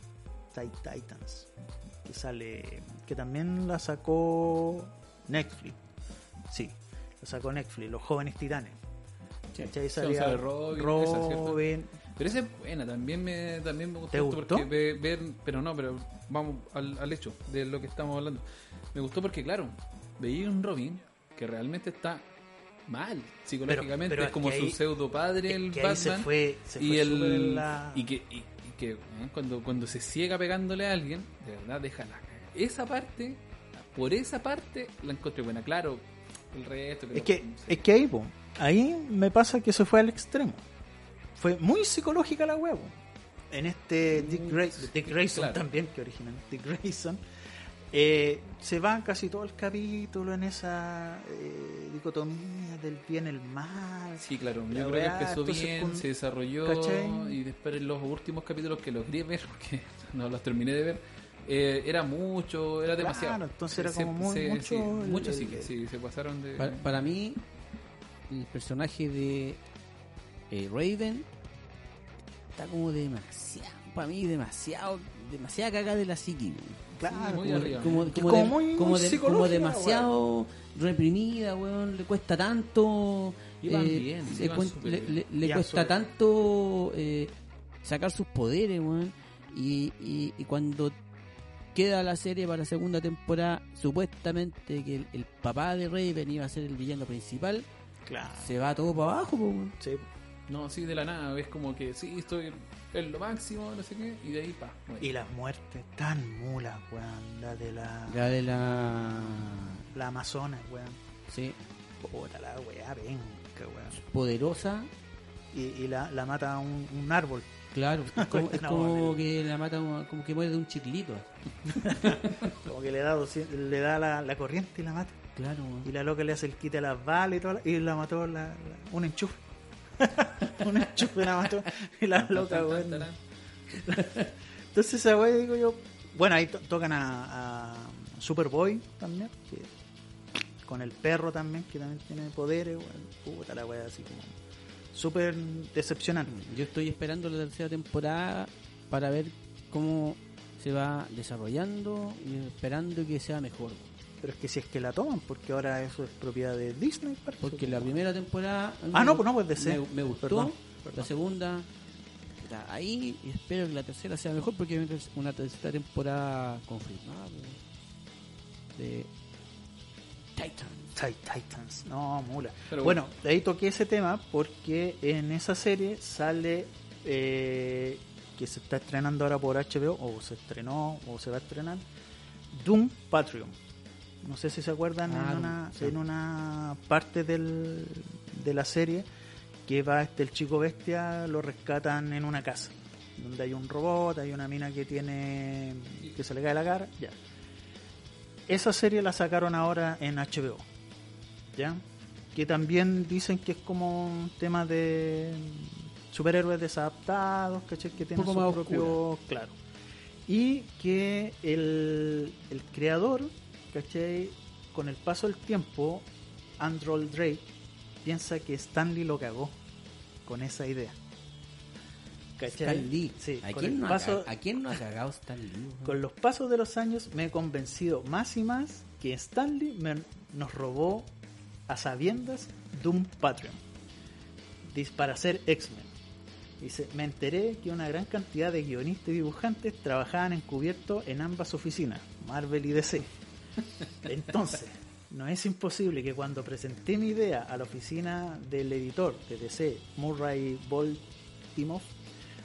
S2: Tit- Titans. Que sale. Que también la sacó Netflix. Sí, la sacó Netflix, Los Jóvenes Titanes.
S3: Donde
S2: Salía
S3: Robin. Pero esa es buena, también me, también me gustó,
S2: ¿Te gustó?
S3: porque ve- ver, pero no, pero vamos al, al hecho de lo que estamos hablando. Me gustó porque, claro, veía un Robin que realmente está mal psicológicamente,
S2: pero
S3: es
S2: es
S3: como su
S2: ahí-
S3: pseudo padre, el Batman.
S2: se fue, se
S3: y
S2: fue
S3: el
S2: la-
S3: y que, y, y que eh, cuando, cuando se ciega pegándole a alguien, de verdad, déjala. Esa parte, por esa parte, la encontré buena. Claro, el resto.
S2: Es que, es que ahí, po, ahí me pasa que se fue al extremo. Fue muy psicológica la huevo. En este Dick, Gra- Dick Grayson
S3: claro.
S2: también, que original Dick Grayson, eh, se va casi todo el capítulo en esa eh, dicotomía del bien y el mal.
S3: Sí, claro.
S2: La
S3: Yo creo que empezó bien,
S2: con-
S3: se desarrolló
S2: ¿cachai?
S3: y después en los últimos capítulos que logré ver, porque no los terminé de ver, eh, era mucho, era demasiado.
S2: Claro, entonces era
S3: Se-
S2: como muy-
S3: se-
S2: mucho
S3: sí,
S2: el-
S3: mucho
S2: el-
S3: sí, que sí, se pasaron de...
S1: Para, para mí, el personaje de eh, Raven está como demasiado, para mí demasiado, demasiada caga de la psiqui.
S2: Claro,
S3: muy
S1: como,
S3: arriba.
S1: como, como
S2: como
S1: de-
S2: muy-
S1: como
S2: muy
S1: de-
S2: psicológica,
S1: como demasiado reprimida, weón, le cuesta tanto, eh,
S3: bien,
S1: le, cuen- cuesta tanto eh, sacar sus poderes, weón, y, y, y cuando queda la serie para la segunda temporada, supuestamente que el, el papá de Raven iba a ser el villano principal,
S2: Claro.
S1: se va todo para abajo, weón.
S2: Sí.
S3: No, sí, de la nada, es como que sí, estoy en lo máximo, no sé qué, y de ahí pa. muere.
S2: Y las muertes tan mulas, weón. La de la,
S1: La de la...
S2: la Amazonas, weón.
S1: Sí,
S2: Puta la weá, venga, weón.
S1: poderosa,
S2: Y, y la, la mata un, un árbol.
S1: claro, es como, es que la mata, como que muere de un chiclito.
S2: Como que le da, 200 le da la, la corriente y la mata.
S1: Claro, weón.
S2: Y la loca le hace el quite a las balas y todo. la- Y la mató la, la- un enchufe. un enchufe la mató. Y la loca, weón.
S3: tan.
S2: Entonces esa weá digo yo. Bueno, ahí to- tocan a, a Superboy también. que- con el perro también, que también tiene poderes, weón. Puta la weá, así como. Súper decepcionante.
S1: Yo estoy esperando la tercera temporada para ver cómo se va desarrollando y esperando que sea mejor.
S2: Pero es que si es que la toman, porque ahora eso es propiedad de Disney, parece.
S1: Porque la primera temporada
S2: Ah, no, pues no, pues de ser.
S1: me, me gustó.
S2: Perdón,
S1: La segunda está ahí y espero que la tercera sea mejor porque hay una ter- una tercera temporada confirmada pues, de Titan.
S2: Tit- Titans, no, mula.
S3: Pero
S2: bueno, de ahí toqué ese tema porque en esa serie sale eh, que se está estrenando ahora por HBO, o se estrenó, o se va a estrenar, Doom Patreon. No sé si se acuerdan
S1: Ah,
S2: en,
S1: Doom,
S2: una,
S1: sí.
S2: en una parte del, de la serie que va este el chico bestia, lo rescatan en una casa donde hay un robot, hay una mina que tiene que se le cae la cara, ya. Esa serie la sacaron ahora en HBO. ¿Ya? Que también dicen que es como un tema de superhéroes desadaptados, ¿cachai? Que tienen su propio. Claro. Y que el, el creador, ¿cachai? Con el paso del tiempo, Andrew Drake, piensa que Stanley lo cagó con esa idea. ¿Cachai?
S1: Stan Lee.
S2: Sí,
S1: ¿A, quién no ha
S2: paso-
S1: ca- ¿A quién no ha cagado Stan Lee?
S2: Con los pasos de los años me he convencido más y más que Stanley me- nos robó a sabiendas Doom Patreon Dice, para hacer X-Men. Dice, me enteré que una gran cantidad de guionistas y dibujantes trabajaban encubierto en ambas oficinas, Marvel y DC. Entonces, no es imposible que cuando presenté mi idea a la oficina del editor de DC, Murray Baltimore,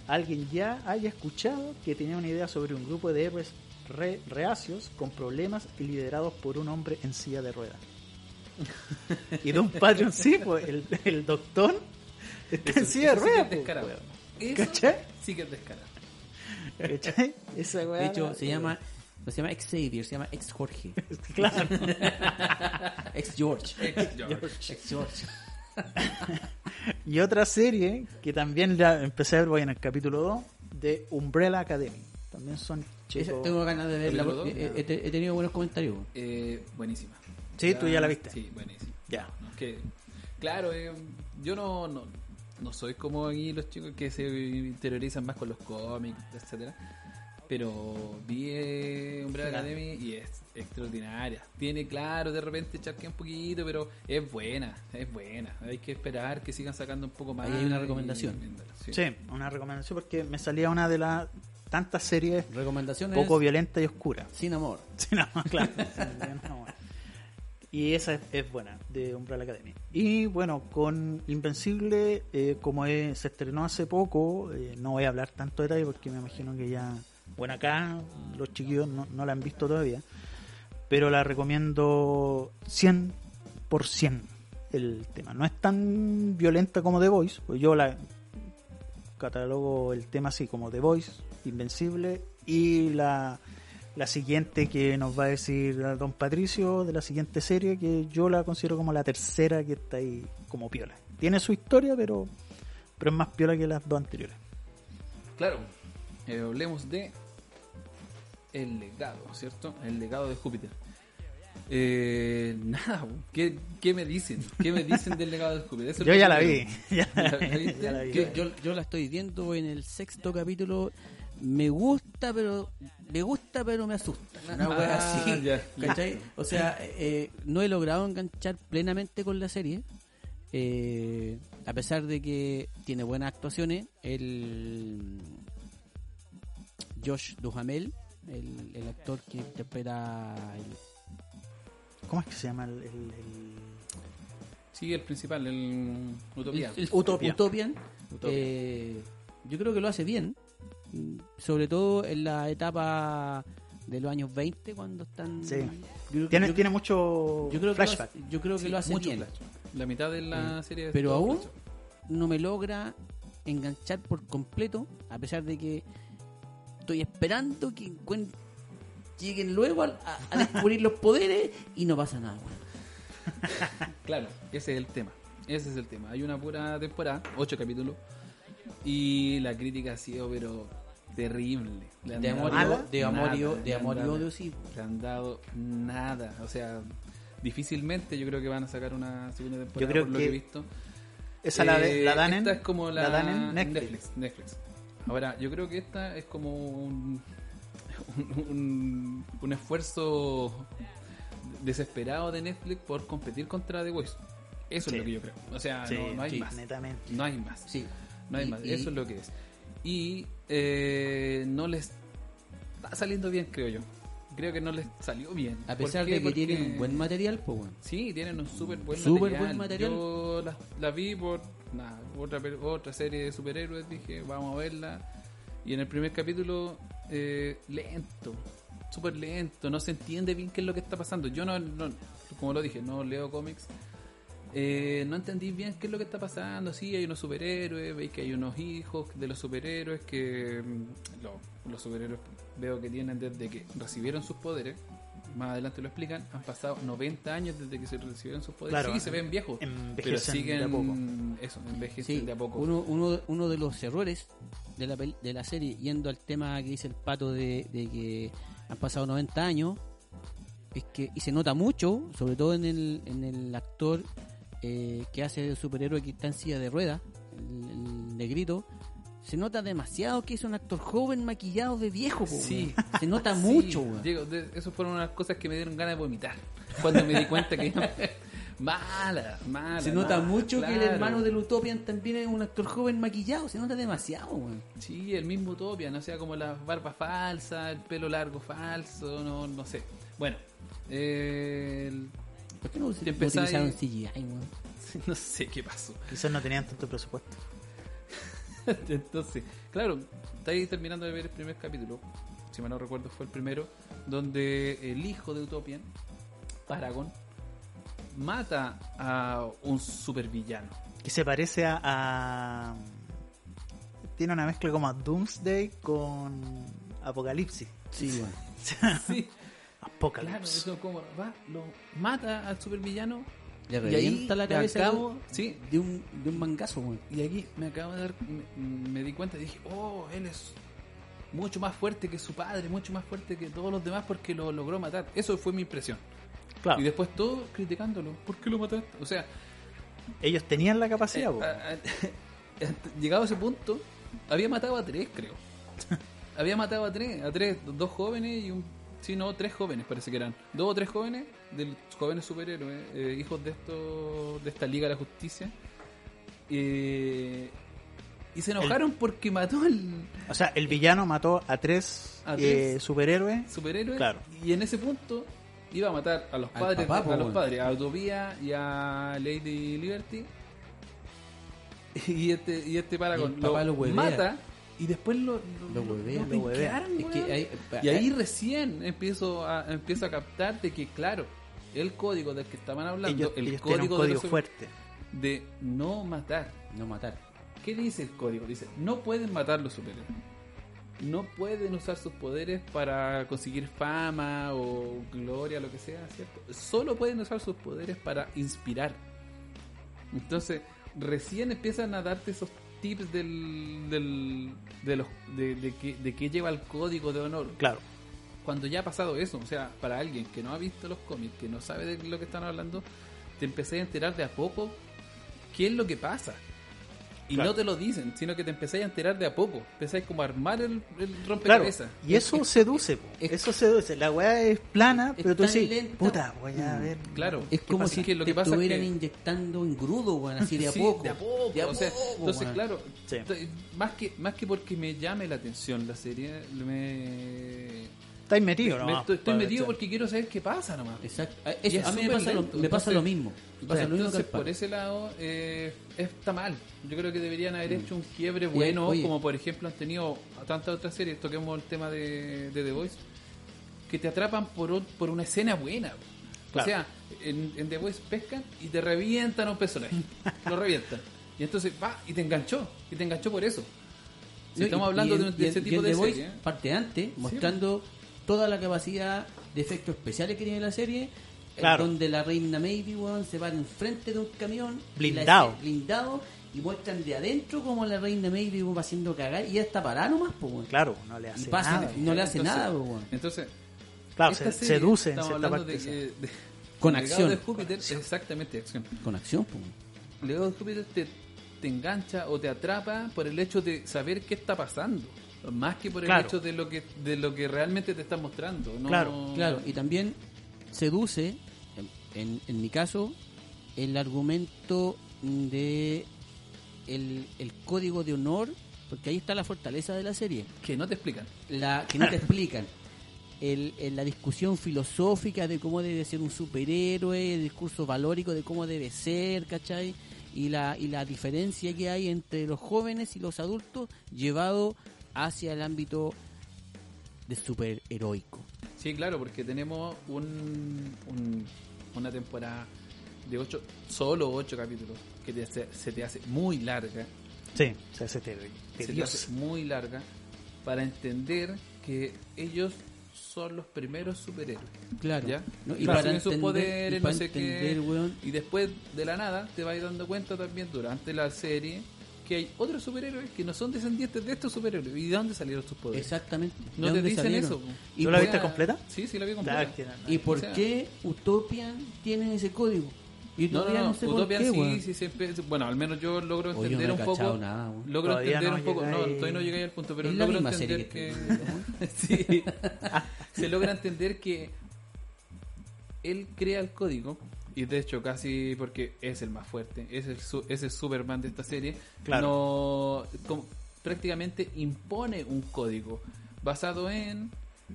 S2: alguien ya haya escuchado que tenía una idea sobre un grupo de héroes re- reacios con problemas y liderados por un hombre en silla de ruedas. y Don Patreon sí, pues el, el doctor está en silla de
S3: eso sí que
S2: ruedas.
S3: es
S2: pues,
S3: descarado. Eso
S2: ¿Cachai?
S3: sí que es descarado.
S2: ¿Cachai? Esa weá
S1: De hecho, se llama, no se llama ex Xavier, se llama ex Jorge.
S2: Claro.
S1: Ex George.
S3: Ex George.
S1: Ex George.
S2: Y otra serie que también la empecé a ver voy en el capítulo 2 de Umbrella Academy. También son
S1: Esa-
S2: chicos.
S1: tengo ganas de verla he, he- he tenido buenos comentarios.
S3: Eh, buenísima.
S2: Sí, tú ya la viste.
S3: Sí, buenísima.
S2: Ya.
S3: No, es que, claro, eh, yo no, no, no soy como aquí los chicos que se interiorizan más con los cómics, etcétera Pero vi eh, Umbrella
S2: Claro.
S3: Academy y es extraordinaria. Tiene, claro, de repente charquea un poquito, pero es buena, es buena. Hay que esperar que sigan sacando un poco más.
S1: Ahí hay una
S3: y-
S1: recomendación.
S3: Sí.
S2: Sí, una recomendación porque me salía una de las tantas series
S1: Recomendaciones
S2: poco violenta y oscura.
S1: sin amor.
S2: Sí, no, claro. No, bueno. Y esa es, es buena, de Umbrella Academy. Y bueno, con Invencible, eh, como es- se estrenó hace poco, eh, no voy a hablar tanto de detalle porque me imagino que ya, bueno, acá los chiquillos no, no la han visto todavía, pero la recomiendo 100% el tema. No es tan violenta como The Voice, pues yo la catalogo el tema así como The Voice, Invencible y la, la siguiente que nos va a decir Don Patricio de la siguiente serie que yo la considero como la tercera que está ahí como piola. Tiene su historia, pero, pero es más piola que las dos anteriores.
S3: Claro, eh, hablemos de el legado, ¿cierto? El legado de Júpiter. Eh, nada, ¿qué, ¿qué me dicen? ¿Qué me dicen del legado de Júpiter?
S2: Yo ya la vi,
S3: primero.
S2: ya la
S3: ¿La
S2: vi,
S3: viste?
S2: ya la vi.
S1: Yo, yo, yo la estoy viendo en el sexto capítulo. Me gusta, pero me gusta, pero me asusta. Una wea
S3: Ah,
S1: así.
S3: ya.
S1: ¿cachai? O sea, eh, no he logrado enganchar plenamente con la serie. eh, a pesar de que tiene buenas actuaciones, el Josh Duhamel, el, el actor que interpreta el,
S2: ¿Cómo es que se llama el, el- el-
S3: Sí, el principal, el
S1: el-
S2: Utopia.
S1: Utopian,
S2: Utopia.
S1: eh, yo creo que lo hace bien, mm, sobre todo en la etapa de los años 20 cuando están...
S2: Sí.
S1: yo creo-
S2: Tiene,
S1: yo-
S2: tiene mucho
S1: yo creo que lo
S2: flashback.
S1: yo creo que
S3: Sí,
S1: lo hace
S3: mucho
S1: bien.
S3: flash. La mitad de la serie es
S1: pero
S3: todo
S1: aún
S3: flash.
S1: no me logra enganchar por completo, a pesar de que estoy esperando que lleguen luego a, descubrir los poderes y no pasa nada.
S3: Claro, ese es el tema. Ese es el tema. Hay una pura temporada, ocho capítulos, y la crítica ha sido, pero terrible. Le
S1: De amor, de amor, y, o-
S3: nada,
S1: de sí.
S3: Le han dado nada. O sea, difícilmente yo creo que van a sacar una segunda temporada
S2: Yo creo
S3: por lo
S2: que
S3: he visto.
S2: Esa la, de-
S3: Eh,
S2: la dan en,
S3: esta es como la,
S2: la dan en Netflix.
S3: Netflix. Netflix. Ahora, yo creo que esta es como un, un, esfuerzo desesperado de Netflix por competir contra The Voice. Eso
S2: Sí.
S3: es lo que yo creo. O sea,
S2: Sí,
S3: no, no hay
S2: sí,
S3: más.
S2: netamente.
S3: No hay más.
S1: Sí.
S3: No hay
S1: Y-
S3: más.
S1: y-
S3: Eso es lo que es. Y eh, no les está saliendo bien, creo yo. Creo que no les salió bien.
S1: A
S3: ¿Por
S1: pesar de que
S3: Porque-
S1: tienen un buen material, pues bueno.
S3: Sí, tienen un súper buen material.
S1: buen material.
S3: Yo la vi por nada, otra, otra serie de superhéroes, dije, vamos a verla. Y en el primer capítulo, eh, lento, súper lento, no se entiende bien qué es lo que está pasando. Yo no, no como lo dije, no leo cómics. Eh, no entendí bien qué es lo que está pasando. Sí, hay unos superhéroes, veis que hay unos hijos de los superhéroes que mm, lo- los superhéroes veo que tienen desde que recibieron sus poderes. Más adelante lo explican. Han pasado 90 años desde que se recibieron sus poderes.
S2: Claro,
S3: sí, se ven viejos, pero siguen
S2: de a poco.
S3: eso, envejecen
S1: Sí,
S3: de a poco.
S1: Uno, uno, uno de los errores de la, pel- de la serie, yendo al tema que dice el pato de, de que han pasado 90 años, es que, y se nota mucho, sobre todo en el, en el actor eh, que hace de superhéroe que está en silla de ruedas, el, el negrito, se nota demasiado que es un actor joven maquillado de viejo, po,
S3: Sí.
S1: Se nota
S3: Sí,
S1: mucho, weón.
S3: Diego, de- eso fueron unas cosas que me dieron ganas de vomitar. Cuando me di cuenta que. mala, mala.
S1: Se nota
S3: mala,
S1: mucho que el hermano del Utopian también es un actor joven maquillado, se nota demasiado, weón.
S3: Sí, el mismo Utopia, no sea como la barba falsa, el pelo largo falso, no, no sé. Bueno, eh,
S1: ¿Por qué no, utilizaron CGI, weón?
S3: no sé qué pasó.
S2: Quizás no tenían tanto presupuesto.
S3: Entonces, claro, está ahí terminando de ver el primer capítulo, si mal no recuerdo fue el primero, donde el hijo de Utopian, Paragon, mata a un supervillano.
S2: Que se parece a, a- Tiene una mezcla como a Doomsday con Apocalipsis.
S1: Sí, weón.
S3: Sí, claro,
S2: Apocalipsis.
S3: eso como va, lo mata al supervillano
S1: Le
S3: y ahí
S1: revienta la
S3: me
S1: cabeza
S3: acabo, sí,
S1: de un, de un mangazo, weón.
S3: y aquí me acabo de dar, me, me di cuenta y dije, oh, él es mucho más fuerte que su padre, mucho más fuerte que todos los demás porque lo logró matar. Eso fue mi impresión.
S2: Claro,
S3: Y después todos criticándolo. ¿Por qué lo mataste? O sea,
S2: ellos tenían la
S3: eh,
S2: capacidad.
S3: a- a- llegado a ese punto, había matado a tres, creo. había matado a tres, a tres, dos jóvenes y un... Sí, no, tres jóvenes parece que eran. Dos o tres jóvenes, del jóvenes superhéroes, eh, hijos de esto, de esta Liga de la Justicia. Eh, y se enojaron porque mató al
S2: O sea, el villano mató a tres,
S3: A
S2: eh,
S3: tres.
S2: superhéroes.
S3: superhéroe
S2: Claro.
S3: y en ese punto iba a matar a los padres
S1: papá,
S3: a
S1: po,
S3: los padres a Utopía y a Lady Liberty y este y este
S1: el papá lo
S3: mata y después lo
S1: Lo huevea,
S2: lo huevea.
S1: Es que ahí-
S3: y ahí recién empiezo a empiezo a captar de que claro el código del que estaban hablando
S2: Ellos,
S3: el
S2: ellos
S3: código, de,
S2: fuerte.
S3: de no matar
S1: No matar.
S3: ¿Qué dice el código? Dice, no pueden matar los superhéroes. No pueden usar sus poderes para conseguir fama o gloria, lo que sea, ¿cierto? Solo pueden usar sus poderes para inspirar. Entonces, recién empiezan a darte esos tips del, del, de, los, de, de que, de que lleva el código de honor.
S2: Claro.
S3: Cuando ya ha pasado eso, o sea, para alguien que no ha visto los cómics, que no sabe de lo que están hablando, te empecé a enterar de a poco qué es lo que pasa. Y
S2: Claro.
S3: no te lo dicen, sino que te empezáis a enterar de a poco. Empezáis como a armar el, el
S2: Claro.
S3: rompecabezas.
S2: Y eso seduce. po.
S1: es-
S2: eso seduce. La weá es plana,
S1: es
S2: pero tú
S1: lenta.
S2: puta, voy a
S1: Mm.
S2: ver.
S3: Claro.
S1: Es
S3: ¿Qué
S1: como si
S3: Es que lo
S1: te
S3: que pasa es
S1: estuvieran
S3: que-
S1: inyectando en grudo, weón, así de a
S3: Sí,
S1: poco.
S3: de a poco,
S1: De a
S3: o sea,
S1: poco,
S3: entonces, claro,
S2: Sí.
S3: más que más que porque me llame la atención la serie, me,
S2: Estáis metido,
S3: me
S2: ¿no?
S3: estoy, estoy metido porque quiero saber qué pasa nomás.
S1: Exacto. A-
S3: Y
S1: eso-
S3: es
S1: a mí me pasa, lo, me pasa
S3: entonces-
S1: lo mismo. Me pasa lo mismo que
S3: Entonces, por ese lado, eh, está mal. Yo creo que deberían haber hecho un quiebre bueno,
S1: oye.
S3: como por ejemplo han tenido tantas otras series. Toquemos el tema de, de The Voice, que te atrapan por, un- por una escena buena. O sea, en, en The Voice pescan y te revientan a un personaje. lo revientan. Y entonces va y te enganchó. Y te enganchó por eso. Si
S1: No,
S3: estamos
S1: y-
S3: hablando
S1: y
S3: de, de
S1: y
S3: ese
S1: y
S3: tipo de
S1: The Voice,
S3: serie. ¿eh?
S1: parte antes, mostrando toda la capacidad de efectos especiales que tiene la serie.
S2: Claro.
S1: Donde la reina Maybe weón, se va enfrente de un camión. la-
S2: Blindado.
S1: blindado. Y muestran de adentro como la reina Maybe weón, va haciendo cagar. Y ella está parada nomás, pues, weón.
S2: Claro, no le
S1: Y
S2: hace
S1: pasa,
S2: nada.
S1: no le hace
S3: Entonces-
S1: nada, pues, weón.
S3: Entonces,
S2: Claro, se seduce en
S3: estamos
S2: cierta
S3: hablando
S2: parte.
S3: de-
S2: esa.
S3: de-
S1: Con acción.
S3: de Júpiter, exactamente, acción.
S1: Con acción, pues.
S3: Legado de Júpiter te, te engancha o te atrapa por el hecho de saber qué está pasando. Más que por el
S2: Claro.
S3: hecho de lo que de lo que realmente te están mostrando. ¿no?
S2: Claro,
S1: Claro, y también seduce, en, en- en mi caso, el argumento de el, el código de honor, porque ahí está la fortaleza de la serie,
S3: Que no te explican.
S1: la que no te explican. El, el- la discusión filosófica de cómo debe ser un superhéroe, el discurso valórico de cómo debe ser, ¿cachai? Y la, y la diferencia que hay entre los jóvenes y los adultos llevado hacia el ámbito de superheroico.
S3: Sí, claro, porque tenemos un, un- una temporada de ocho, solo ocho capítulos, que te hace- se te hace muy larga.
S2: Sí, se hace te-
S3: se te hace muy larga para entender que ellos son los primeros superhéroes.
S1: Claro.
S3: ¿Ya?
S1: ¿no?
S3: Y reciben sus poderes,
S1: y
S3: no
S1: para
S3: sé
S1: entender,
S3: qué.
S1: weón,
S3: Y después de la nada te vas dando cuenta también durante la serie que hay otros superhéroes que no son descendientes de estos superhéroes. ¿Y de dónde salieron sus poderes?
S1: exactamente.
S3: No
S1: ¿de
S3: te dicen
S1: salieron?
S3: eso.
S1: ¿Y
S2: ¿Tú la viste completa?
S3: Sí, sí, la vi completa.
S2: que no, no.
S1: ¿Y por
S3: O sea-
S1: qué Utopian tiene ese código? Y
S3: No, no, no,
S1: no sé por
S3: Utopia
S1: qué,
S3: sí, sí, siempre. Bueno, al menos yo logro
S1: Oye,
S3: entender
S1: no he
S3: un poco.
S1: nada,
S3: logro
S2: Todavía
S3: entender
S2: no
S3: un poco. No, todavía no llegué al punto, pero logro entender
S1: serie
S3: que. sí. Se logra entender que él crea el código. Y de hecho, casi porque es el más fuerte, es el, su- es el Superman de esta serie.
S2: Claro.
S3: No. como- prácticamente impone un código basado en.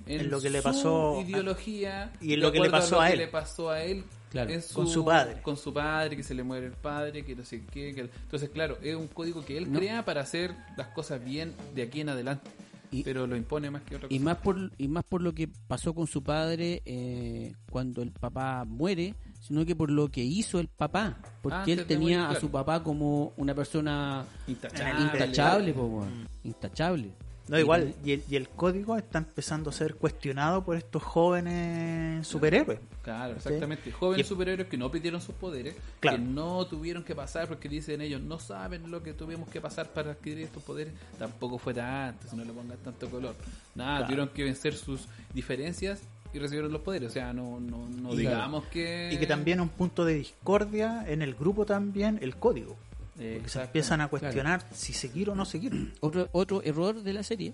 S2: En lo que le
S3: su
S2: pasó a-
S3: ideología
S2: y en lo que le pasó a él.
S3: le pasó a él
S1: Claro,
S3: en
S2: con su padre.
S3: con su padre, que se le muere el padre, que no sé qué. que- entonces, claro, es un código que él
S1: No.
S3: crea para hacer las cosas bien de aquí en adelante.
S1: Y-
S3: pero lo impone más que otra cosa.
S1: Y más por y más por lo que pasó con su padre eh, cuando el papá muere, sino que por lo que hizo el papá, porque
S3: Antes
S1: él tenía a su papá como una persona
S3: Intachable.
S1: intachable, po, weón. intachable.
S2: No, igual, y el, y el código está empezando a ser cuestionado por estos jóvenes superhéroes.
S3: Claro, exactamente. Jóvenes
S2: Y-
S3: superhéroes que no pidieron sus poderes,
S2: Claro.
S3: que no tuvieron que pasar porque dicen ellos no saben lo que tuvimos que pasar para adquirir estos poderes. Tampoco fue tanto, si no le pongan tanto color. Nada,
S2: Claro.
S3: tuvieron que vencer sus diferencias y recibieron los poderes. O sea, no, no, no
S2: Y-
S3: digamos que.
S2: Y que también un punto de discordia en el grupo también el código.
S3: Eh,
S2: Que se empiezan a cuestionar si seguir o no seguir.
S1: Otro, otro error de la serie,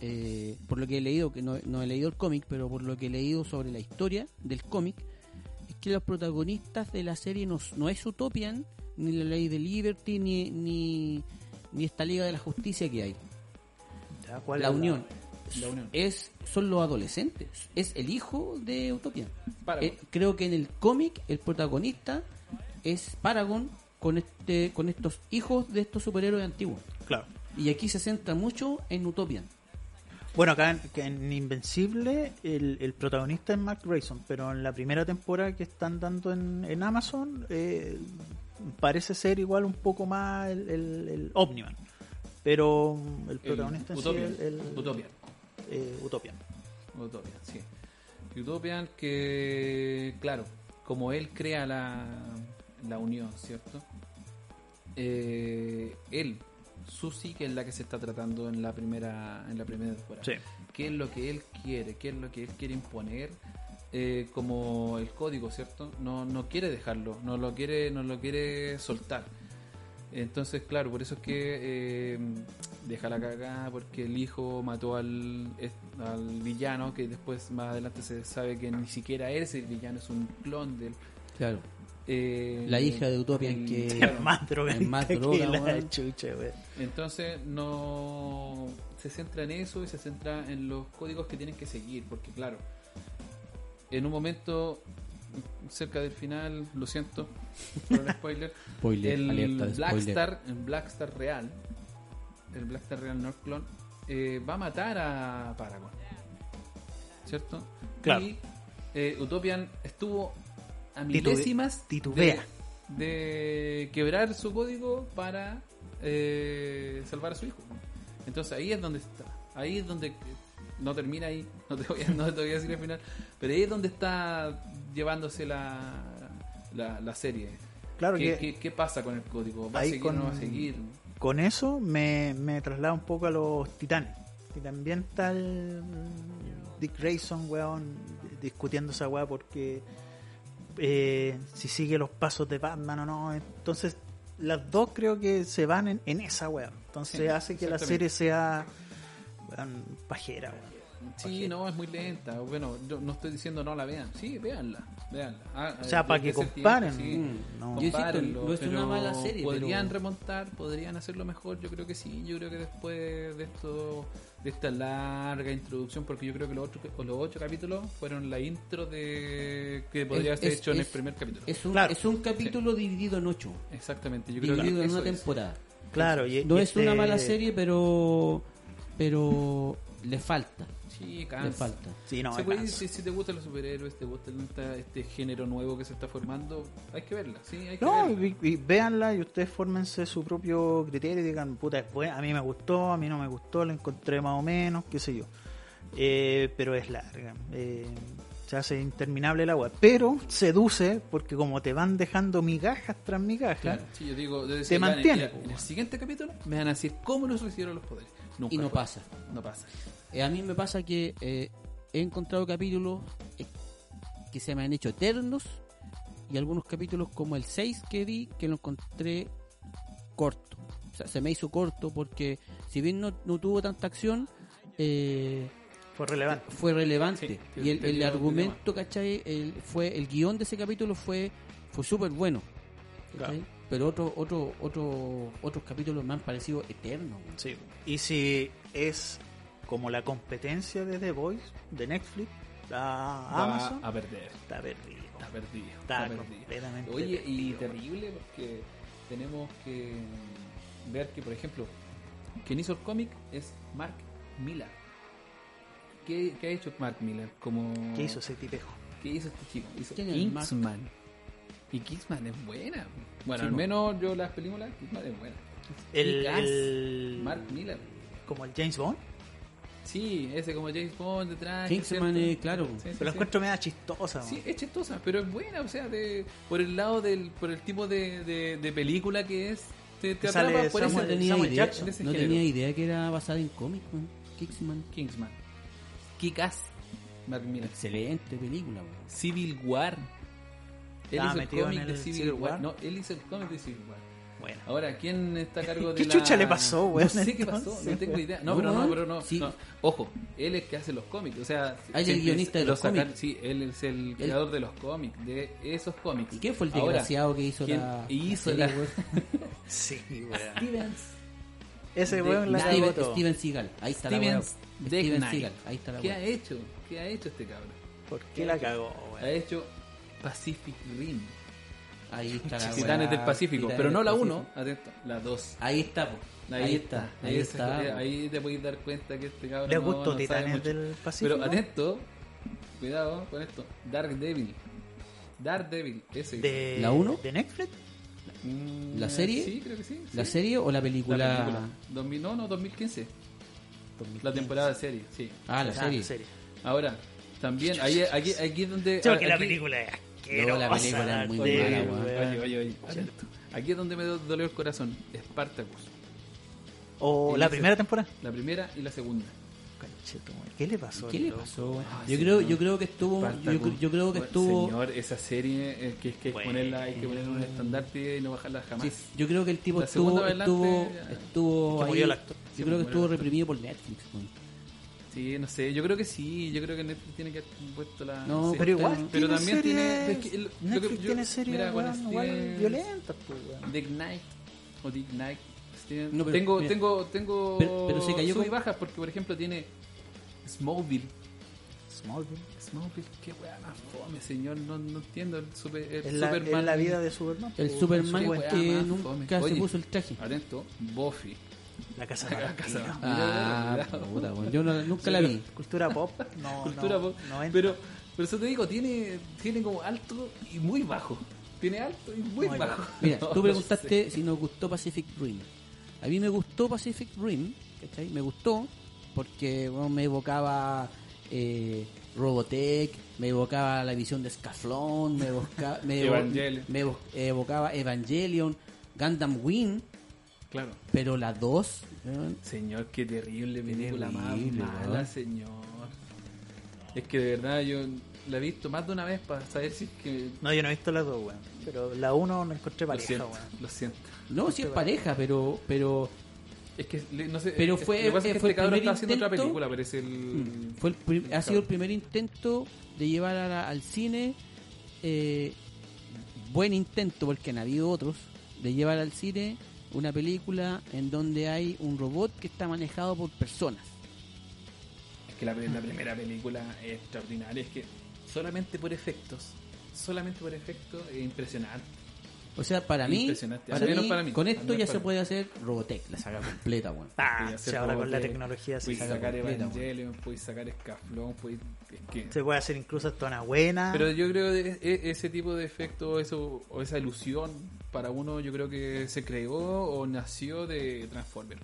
S1: eh, por lo que he leído, que no, no he leído el cómic, pero por lo que he leído sobre la historia del cómic, es que los protagonistas de la serie no, no es Utopian, ni la ley de Liberty, ni, ni, ni esta Liga de la Justicia que hay.
S2: ¿Ya? ¿Cuál
S1: La Unión. Es, son los adolescentes. Es el hijo de Utopian.
S3: Paragon.
S1: Eh, creo que en el cómic el protagonista es Paragon con este con estos hijos de estos superhéroes antiguos.
S2: Claro.
S1: Y aquí se centra mucho en Utopian.
S2: Bueno, acá en, Invencible el, el protagonista es Mark Grayson, pero en la primera temporada que están dando en, en Amazon eh, parece ser igual un poco más el, el, el Omniman. Pero el
S3: El
S2: protagonista es el, el-
S3: Utopian.
S2: Eh, Utopian.
S3: Utopian, sí. Utopian que, claro, como él crea la, la unión, ¿cierto? Eh, él, su psique es la que se está tratando en la primera en la primera temporada.
S2: Sí.
S3: ¿Qué es lo que él quiere? ¿Qué es lo que él quiere imponer? eh, como el código, ¿cierto? No, no quiere dejarlo, no lo quiere, no lo quiere soltar. Entonces, claro, por eso es que eh, deja la cagada porque el hijo mató al, es- al villano, que después más adelante se sabe que ni siquiera es el villano, es un clon del...
S1: Claro.
S3: eh,
S1: La hija de Utopian
S3: el-
S1: que-.
S2: Es más drogadicta
S1: más
S2: que
S1: droga,
S2: la
S1: weón.
S2: chucha, weón.
S3: Entonces no se centra en eso y se centra en los códigos que tienen que seguir, porque claro, en un momento cerca del final, lo siento por el spoiler,
S1: Spoiler,
S3: el. Blackstar, el Blackstar real, el Blackstar real North Clone, eh, va a matar a Paragon, ¿cierto?
S2: Claro.
S3: Y eh, Utopian estuvo a milésimas
S2: titubea.
S3: de, de quebrar su código para eh, salvar a su hijo. Entonces ahí es donde está. Ahí es donde no termina ahí, no te voy a, no te voy a decir el final, pero ahí es donde está llevándose la, la, la serie.
S2: Claro
S3: ¿Qué,
S2: que
S3: qué- qué pasa con el código? ¿Va a seguir o
S2: con-
S3: no va a seguir?
S2: con eso me, me traslada un poco a los titanes. Y también está el Dick Grayson, weón, discutiendo esa weá porque eh, si sigue los pasos de Batman o no. Entonces, las dos creo que se van en, en esa weá. Entonces
S3: Sí,
S2: hace que la serie sea weón, pajera, weón.
S3: Sí, no, es muy lenta. Bueno, yo no estoy diciendo no la vean. Sí, véanla. véanla. Ah,
S2: O sea,
S3: eh,
S2: para que comparen.
S3: tiempo, sí.
S1: Mm,
S2: No.
S1: Yo insisto,
S3: Compárenlo,
S1: no es una mala serie,
S3: Podrían
S1: pero-
S3: remontar, podrían hacerlo mejor. Yo creo que sí. Yo creo que después de esto, de esta larga introducción, porque yo creo que los, otros, los ocho capítulos fueron la intro de que podría
S1: Es-
S3: ser
S1: es-
S3: hecho en el primer capítulo.
S1: Es un,
S2: Claro.
S1: es un capítulo dividido en ocho.
S3: Exactamente. Yo creo
S1: Dividido
S3: que
S1: en una
S3: es.
S1: temporada.
S2: Claro, y,
S1: No
S2: y
S1: es una
S2: este-
S1: mala serie, pero pero le falta.
S3: Sí,
S1: Le
S3: cansa.
S1: falta.
S2: Sí, no,
S3: Se puede-
S2: manso.
S3: si, si te gustan los superhéroes, te gusta esta- este género nuevo que se está formando, hay que verla, sí, hay que
S2: No,
S3: verla.
S2: y, y véanla y ustedes fórmense su propio criterio y digan, puta, a mí me gustó, a mí no me gustó, la encontré más o menos, qué sé yo. Eh, pero es larga. eh, se hace interminable el agua. Pero seduce porque como te van dejando migajas tras migajas,
S1: Claro.
S3: Sí, yo digo, debe
S2: Te mantiene,
S3: En, el siguiente capítulo me van a decir cómo nos recibieron los poderes. Nunca
S1: Y no
S3: fue.
S1: pasa.
S3: No pasa.
S1: Eh, a mí me pasa que eh, he encontrado capítulos eh, que se me han hecho eternos y algunos capítulos como el 6 que vi que lo encontré corto. O sea, se me hizo corto porque si bien no, no tuvo tanta acción, eh,
S2: Fue relevante.
S1: fue relevante.
S3: Sí,
S1: y el, el argumento, ¿cachai? El, fue, el guion de ese capítulo fue, fue súper bueno. Pero otro, otro, otro, otros capítulos me han parecido eternos.
S2: Sí. Y si es como la competencia de The Voice, de Netflix,
S3: Va
S2: Amazon,
S3: a perder.
S2: está perdido.
S3: Está perdido.
S2: Está
S3: perdido.
S2: completamente
S3: Oye, y
S2: perdido.
S3: terrible porque tenemos que ver que, por ejemplo, quien hizo el cómic es Mark Millar. ¿Qué, qué ha hecho Mark Millar? Como...
S2: ¿Qué hizo ese tipejo?
S3: ¿Qué hizo este chico? Hizo. Kingsman. Y Kingsman es buena. Bueno,
S1: Sí,
S3: al menos yo las películas, Kingsman es buena.
S2: El, el-
S3: Mark Millar.
S2: como el James Bond,
S3: Sí, ese como James Bond detrás.
S1: Kingsman,
S3: ¿cierto?
S1: eh, claro.
S3: Sí, sí,
S2: pero la
S3: sí.
S2: encuentro media chistosa.
S3: Sí,
S2: man.
S3: es chistosa, pero es buena, o sea, de, por el lado del, por el tipo de, de, de película que es, te, te atrapa por
S2: Samuel-
S3: ese
S1: tenía,
S2: Samuel
S1: idea,
S2: Jackson,
S3: de ese
S1: no
S3: género.
S1: tenía idea que era basada en cómics. Kingsman.
S3: Kingsman. Millar.
S1: Excelente película, weón.
S3: Civil War. Él hizo el cómic de Civil War.
S2: War.
S3: No, él hizo el cómic de Civil War.
S2: Bueno.
S3: Ahora, ¿quién está a cargo de
S2: ¿Qué
S3: la...
S2: chucha le pasó, weón,
S3: No sé qué pasó, no tengo
S2: weón?
S3: idea. No, pero no,
S1: weón.
S3: pero no,
S1: Sí.
S3: no. Ojo, él es que hace los cómics, o sea...
S1: Ah, él es el guionista de
S3: lo
S1: los cómics.
S3: Sí, él es el creador de los cómics, de esos cómics.
S1: ¿Y quién fue el
S3: Ahora,
S1: desgraciado que hizo
S3: ¿quién
S1: la,
S3: hizo
S1: serie,
S3: la-
S1: weón?
S2: Sí, weón.
S3: Stevens.
S2: Ese weón la
S1: Steven. Steven Seagal. Ahí está la
S3: Steven
S1: weá. Steven
S3: Knight.
S1: Seagal. Ahí está la
S3: ¿Qué ha hecho? ¿Qué ha hecho este cabrón?
S2: ¿Por qué la cagó,
S3: Ha
S2: weón?
S3: hecho Pacific Rim.
S1: Ahí está la
S3: Titanes del Pacífico,
S1: Titanes
S3: pero no la
S1: Pacífico.
S3: 1, atento, la 2.
S1: Ahí está, po. Ahí, está. Ahí está.
S3: ahí te puedes dar cuenta que este cabrón
S2: ¿Le
S3: no-
S2: gustó
S3: no sabe
S2: Titanes
S3: mucho.
S2: del Pacífico?
S3: Pero atento, cuidado con esto. Dark Devil. Dark Devil, ese.
S2: ¿De,
S1: ¿La uno?
S2: ¿De Netflix?
S1: ¿La serie?
S3: Sí, creo que sí.
S1: ¿La
S3: sí.
S1: serie o la película?
S3: La película. 2000, no, no, 2015. La temporada de serie, sí.
S1: Ah, la
S2: Ah,
S1: serie.
S3: Ahora, también, ahí, aquí, aquí es donde.
S2: Sí, porque la
S3: aquí-
S2: película es
S1: No, la película es muy mala, weón.
S3: Oye, oye, oye. Aquí es donde me do- dolió el corazón. Spartacus.
S2: O
S3: Y
S2: la primera temporada.
S3: La primera y la segunda.
S2: ¿Qué le pasó?
S1: ¿Qué le pasó?
S3: Ah,
S1: Yo
S3: sí,
S1: creo,
S3: no.
S1: yo creo que estuvo, yo, yo creo que estuvo,
S3: Señor, esa serie eh, que, que
S2: Bueno.
S3: ponerla, hay que ponerle un estandarte y no bajarla jamás.
S1: sí, yo creo que el tipo
S3: La
S1: estuvo,
S3: adelante,
S1: estuvo, estuvo ahí,
S2: murió el actor.
S1: yo
S3: Sí,
S1: creo que estuvo reprimido por Netflix. weón.
S3: Sí, no sé, yo creo que sí, yo creo que Netflix tiene que haber puesto la...
S1: No,
S3: sí.
S2: Pero igual,
S1: Pero
S2: tiene
S3: también tiene-
S2: series-
S3: es que el-
S2: Netflix
S3: yo-
S2: tiene series
S3: mira,
S2: igual violentas, pues, weón.
S3: Dick Knight o Dick Knight. Steven.
S1: No, pero,
S3: tengo,
S1: mira.
S3: tengo, tengo
S1: Pero- pero se cayó
S3: sub y bajas porque, por ejemplo, tiene Smallville.
S2: Smallville.
S3: Smallville, qué weá más fome, señor, no, no entiendo el, super, el
S2: Es la, es
S3: Superman.
S2: la vida de Superman.
S1: El Superman que nunca
S3: fome.
S1: se
S3: Oye.
S1: puso el traje.
S3: Atento, Buffy.
S2: La casa de
S3: La casa de
S2: Vampiro.
S1: Ah, puta, yo no- nunca la vi.
S2: Cultura pop. No,
S3: Cultura
S2: no,
S3: pop.
S2: no entra.
S3: pero, pero eso te digo, tiene, tiene como alto y muy bajo. Tiene alto y muy,
S2: Muy
S3: bajo.
S2: bajo.
S1: Mira,
S3: No,
S1: tú
S3: no
S1: preguntaste
S3: sé.
S1: si nos gustó Pacific Rim. A mí me gustó Pacific Rim, ¿cachai? Me gustó porque bueno, me evocaba eh, Robotech, me evocaba la visión de Scaflón, me, evoca- me, evo-
S3: Evangelion.
S1: me evo- evocaba Evangelion, Gundam Wing,
S3: Claro.
S1: pero la 2, weón,
S3: Señor, qué terrible película más mala, señor. Es que de verdad yo la he visto más de una vez para saber si es que...
S2: No, yo no he visto las dos, weón. Pero la uno la encontré
S3: Lo
S2: pareja,
S3: siento,
S2: weón.
S3: lo siento.
S1: no, si es pareja, pero pero
S3: Es que, no sé,
S1: Pero
S3: es-
S1: fue-
S3: lo que pasa es que
S1: fue
S3: este
S1: el
S3: cabrón
S1: primer
S3: está haciendo otra película, parece el...
S1: Mm, Fue el pri- ha sido el primer intento de llevar a la- al cine, eh, buen intento porque han habido otros, de llevar al cine una película en donde hay un robot que está manejado por personas.
S3: Es que la, la primera película es extraordinaria, es que solamente por efectos, solamente por efectos es impresionante.
S1: O sea, para mí,
S3: Impresionante,
S1: para mí,
S3: para mí,
S1: con esto ya se
S3: mí.
S1: puede hacer Robotech, la saga completa, weón.
S2: Ah, si ahora con la tecnología se
S3: Puedes
S1: saca
S3: sacar
S1: completa,
S3: Evangelion, puedes sacar Escaflón, puedes... es que-
S2: Se puede hacer incluso hasta una buena.
S3: Pero yo creo que e- ese tipo de efecto eso, o esa ilusión para uno yo creo que se creó o nació de Transformer.